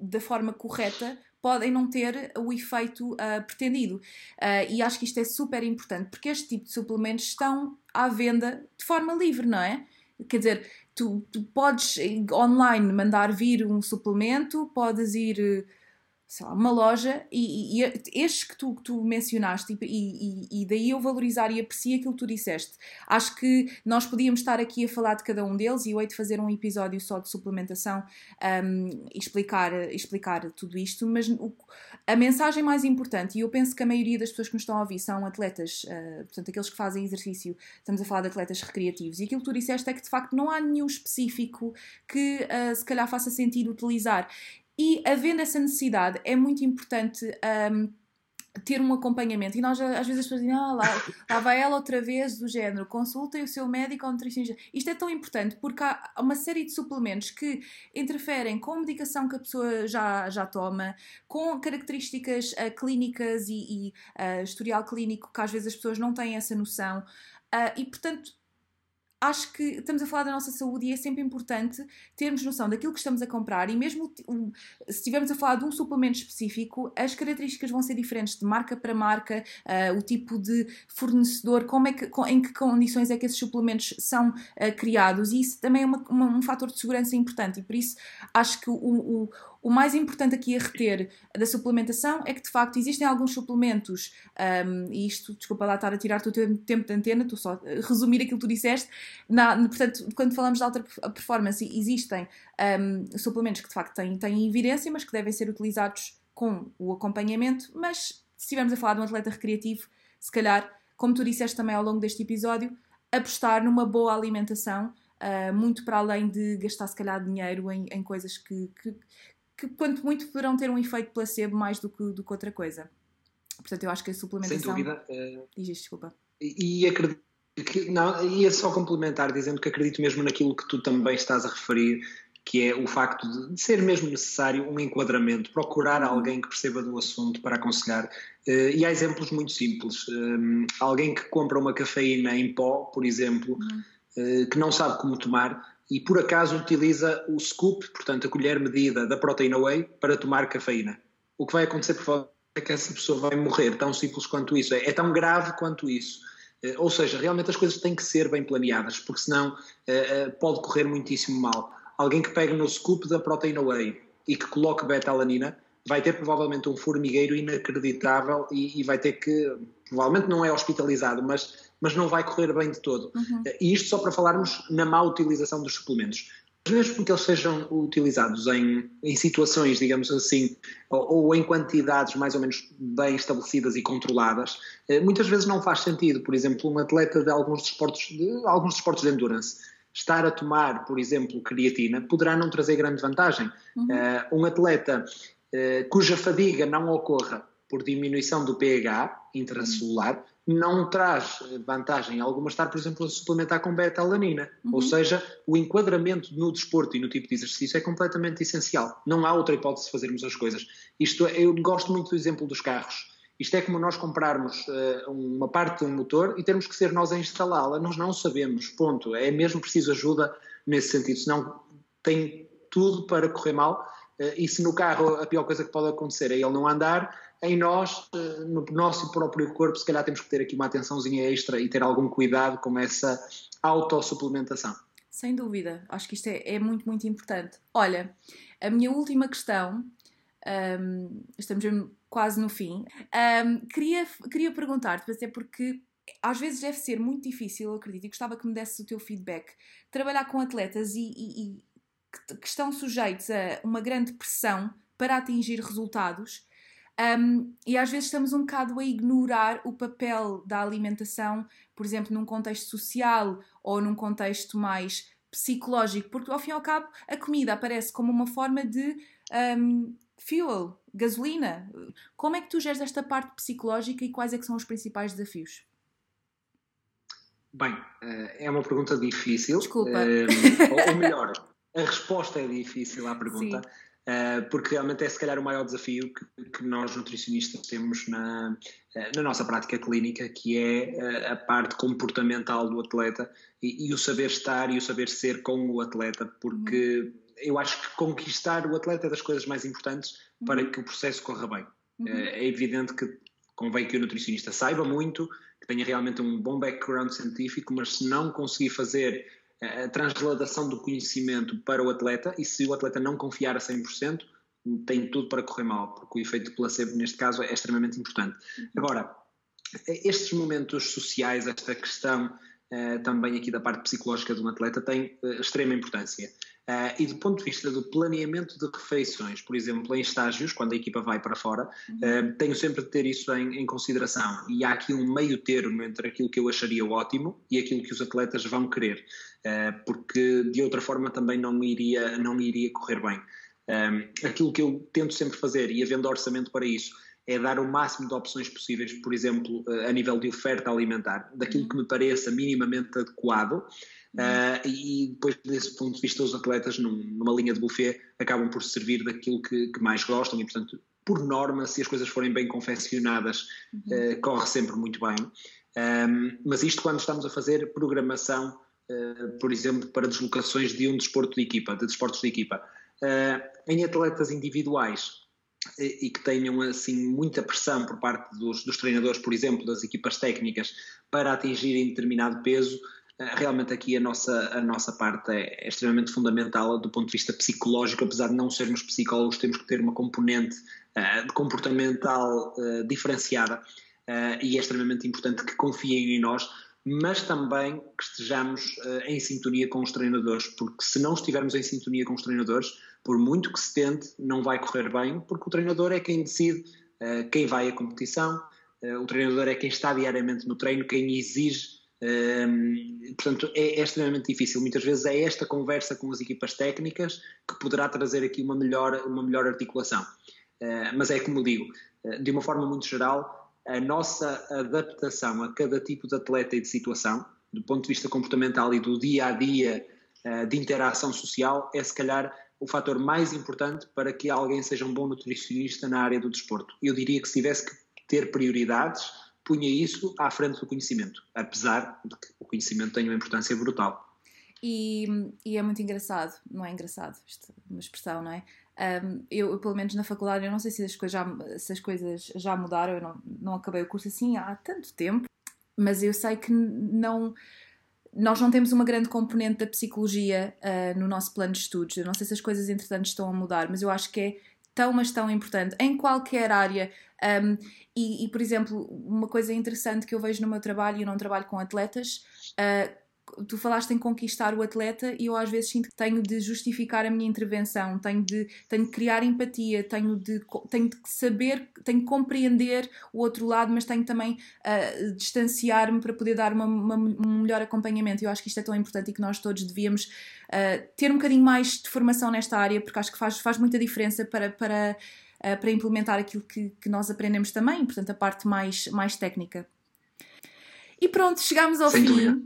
da forma correta, podem não ter o efeito uh, pretendido. Uh, e acho que isto é super importante, porque este tipo de suplementos estão à venda de forma livre, não é? Quer dizer, tu, tu podes online mandar vir um suplemento, podes ir sei lá, uma loja e, e, estes que tu, que tu mencionaste e, e, e, daí eu valorizar e aprecio aquilo que tu disseste. Acho que nós podíamos estar aqui a falar de cada um deles e eu hei de fazer um episódio só de suplementação um, e explicar, explicar tudo isto, mas o, a mensagem mais importante, e eu penso que a maioria das pessoas que nos estão a ouvir são atletas, uh, portanto aqueles que fazem exercício, estamos a falar de atletas recreativos, e aquilo que tu disseste é que de facto não há nenhum específico que uh, se calhar faça sentido utilizar. E havendo essa necessidade, é muito importante um, ter um acompanhamento. E nós, às vezes, as pessoas dizem, ah, lá, lá vai ela outra vez, do género, consultem o seu médico ou nutricionista. Isto é tão importante porque há uma série de suplementos que interferem com a medicação que a pessoa já, já toma, com características uh, clínicas e, e uh, historial clínico que às vezes as pessoas não têm essa noção. Uh, e, portanto, acho que estamos a falar da nossa saúde e é sempre importante termos noção daquilo que estamos a comprar e mesmo se estivermos a falar de um suplemento específico, as características vão ser diferentes de marca para marca, uh, o tipo de fornecedor, como é que, em que condições é que esses suplementos são uh, criados e isso também é uma, uma, um fator de segurança importante e por isso acho que o, o o mais importante aqui a reter da suplementação é que de facto existem alguns suplementos, um, e isto, desculpa lá estar a tirar-te o teu tempo de antena, estou só a resumir aquilo que tu disseste. Na, portanto, quando falamos de alta performance, existem um, suplementos que de facto têm, têm evidência, mas que devem ser utilizados com o acompanhamento. Mas se estivermos a falar de um atleta recreativo, se calhar, como tu disseste também ao longo deste episódio, apostar numa boa alimentação. Uh, muito para além de gastar se calhar dinheiro em, em coisas que, que, que quanto muito poderão ter um efeito placebo mais do que, do que outra coisa. Portanto, eu acho que a suplementação... Sem dúvida. Uh... Diz desculpa. E, e acredito que, não, ia só complementar dizendo que acredito mesmo naquilo que tu também estás a referir, que é o facto de ser mesmo necessário um enquadramento, procurar uhum. alguém que perceba do assunto para aconselhar. Uh, e há exemplos muito simples. Um, alguém que compra uma cafeína em pó, por exemplo, uhum. uh, que não sabe como tomar, e por acaso utiliza o scoop, portanto a colher medida da proteína whey, para tomar cafeína. O que vai acontecer por é que essa pessoa vai morrer, tão simples quanto isso, é, é tão grave quanto isso. Eh, ou seja, realmente as coisas têm que ser bem planeadas, porque senão eh, eh, pode correr muitíssimo mal. Alguém que pega no scoop da proteína whey e que coloque beta-alanina vai ter provavelmente um formigueiro inacreditável e, e vai ter que, provavelmente não é hospitalizado, mas mas não vai correr bem de todo. Uhum. E isto só para falarmos na má utilização dos suplementos. Mas mesmo porque eles sejam utilizados em, em situações, digamos assim, ou, ou, em quantidades mais ou menos bem estabelecidas e controladas, eh, muitas vezes não faz sentido. Por exemplo, um atleta de alguns desportos de, alguns desportos de endurance estar a tomar, por exemplo, creatina, poderá não trazer grande vantagem. Uhum. Uh, um atleta uh, cuja fadiga não ocorra por diminuição do pH intracelular, uhum não traz vantagem alguma estar, por exemplo, a suplementar com beta-alanina. Uhum. Ou seja, o enquadramento no desporto e no tipo de exercício é completamente essencial. Não há outra hipótese de fazermos as coisas. Isto é, eu gosto muito do exemplo dos carros. Isto é como nós comprarmos uh, uma parte de um motor e termos que ser nós a instalá-la. Nós não sabemos, ponto. É mesmo preciso ajuda nesse sentido, senão tem tudo para correr mal. Uh, e se no carro a pior coisa que pode acontecer é ele não andar, em nós, eh, no nosso próprio corpo, se calhar temos que ter aqui uma atençãozinha extra e ter algum cuidado com essa autossuplementação. Sem dúvida, acho que isto é, é muito, muito importante. Olha, a minha última questão, um, estamos quase no fim, um, queria, queria perguntar-te, até porque às vezes deve ser muito difícil, eu acredito, e gostava que me desse o teu feedback, trabalhar com atletas e, e, e que, que estão sujeitos a uma grande pressão para atingir resultados um, e às vezes estamos um bocado a ignorar o papel da alimentação, por exemplo, num contexto social ou num contexto mais psicológico, porque ao fim e ao cabo a comida aparece como uma forma de um, fuel, gasolina. Como é que tu geres esta parte psicológica e quais é que são os principais desafios? Bem, eh, é uma pergunta difícil. Desculpa. ou melhor, a resposta é difícil à pergunta. Sim porque realmente é se calhar o maior desafio que, que nós nutricionistas temos na, eh, na, nossa prática clínica, que é eh, a parte comportamental do atleta e, e, o saber estar e o saber ser com o atleta, porque uhum. eu acho que conquistar o atleta é das coisas mais importantes uhum. para que o processo corra bem. Uhum. É evidente que convém que o nutricionista saiba muito, que tenha realmente um bom background científico, mas se não conseguir fazer a transladação do conhecimento para o atleta e se o atleta não confiar a 100%, tem tudo para correr mal, porque o efeito placebo, neste caso, é extremamente importante. Uhum. Agora, estes momentos sociais, esta questão uh, também aqui da parte psicológica de um atleta tem uh, extrema importância. Uh, e do ponto de vista do planeamento de refeições, por exemplo, em estágios, quando a equipa vai para fora, uh, tenho sempre de ter isso em, em, consideração. E há aqui um meio termo entre aquilo que eu acharia ótimo e aquilo que os atletas vão querer, porque de outra forma também não me iria, não me iria correr bem. aquilo que eu tento sempre fazer, e havendo orçamento para isso, é dar o máximo de opções possíveis, por exemplo, a nível de oferta alimentar, daquilo que me pareça minimamente adequado Uh, e depois, desse ponto de vista, os atletas, num, numa linha de buffet, acabam por servir daquilo que, que, mais gostam e, portanto, por norma, se as coisas forem bem confeccionadas, uhum. uh, corre sempre muito bem. Um, mas isto quando estamos a fazer programação, por exemplo, para deslocações de um desporto de equipa, de desportos de equipa. em atletas individuais, e que tenham assim muita pressão por parte dos, dos, treinadores, por exemplo, das equipas técnicas, para atingirem determinado peso, realmente aqui a nossa, a nossa parte é, é, extremamente fundamental do ponto de vista psicológico, apesar de não sermos psicólogos, temos que ter uma componente uh, comportamental uh, diferenciada uh, e é extremamente importante que confiem em nós, mas também que estejamos em sintonia com os treinadores, porque se não estivermos em sintonia com os treinadores, por muito que se tente, não vai correr bem, porque o treinador é quem decide quem vai à competição, o treinador é quem está diariamente no treino, quem exige um, portanto, é, é, extremamente difícil. Muitas vezes é esta conversa com as equipas técnicas que poderá trazer aqui uma melhor, uma melhor articulação. Uh, mas é como digo, uh, de uma forma muito geral, a nossa adaptação a cada tipo de atleta e de situação, do ponto de vista comportamental e do dia a dia uh, de interação social, é se calhar o fator mais importante para que alguém seja um bom nutricionista na área do desporto. Eu diria que se tivesse que ter prioridades, punha isso à frente do conhecimento, apesar de que o conhecimento tem uma importância brutal. E, e é muito engraçado, não é engraçado, isto é uma expressão, não é? Um, eu, eu, pelo menos na faculdade, eu não sei se as coisas já, se as coisas já mudaram, eu não, não acabei o curso assim há tanto tempo, mas eu sei que não nós não temos uma grande componente da psicologia uh, no nosso plano de estudos. Eu não sei se as coisas, entretanto, estão a mudar, mas eu acho que é tão, mas tão importante em qualquer área. Um, e, e, por exemplo, uma coisa interessante que eu vejo no meu trabalho, eu não trabalho com atletas, uh, tu falaste em conquistar o atleta e eu às vezes sinto que tenho de justificar a minha intervenção, tenho de, tenho de criar empatia, tenho de, tenho de saber, tenho de compreender o outro lado, mas tenho também uh, distanciar-me para poder dar uma, uma, um melhor acompanhamento. Eu acho que isto é tão importante e que nós todos devíamos uh, ter um bocadinho mais de formação nesta área, porque acho que faz, faz muita diferença para. para uh, para implementar aquilo que, que nós aprendemos também, portanto, a parte mais, mais técnica. E pronto, chegamos ao Sem fim. Dúvida.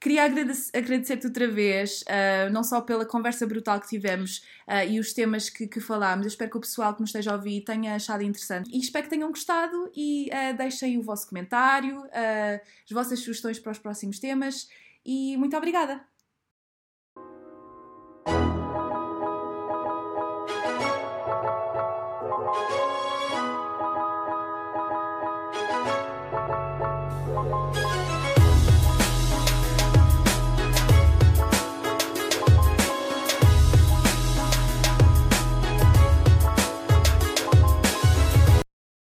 Queria agradecer-te outra vez, uh, não só pela conversa brutal que tivemos uh, e os temas que, que, falámos. Eu espero que o pessoal que nos esteja a ouvir tenha achado interessante. E espero que tenham gostado e uh, deixem o vosso comentário, as vossas sugestões para os próximos temas. E muito obrigada!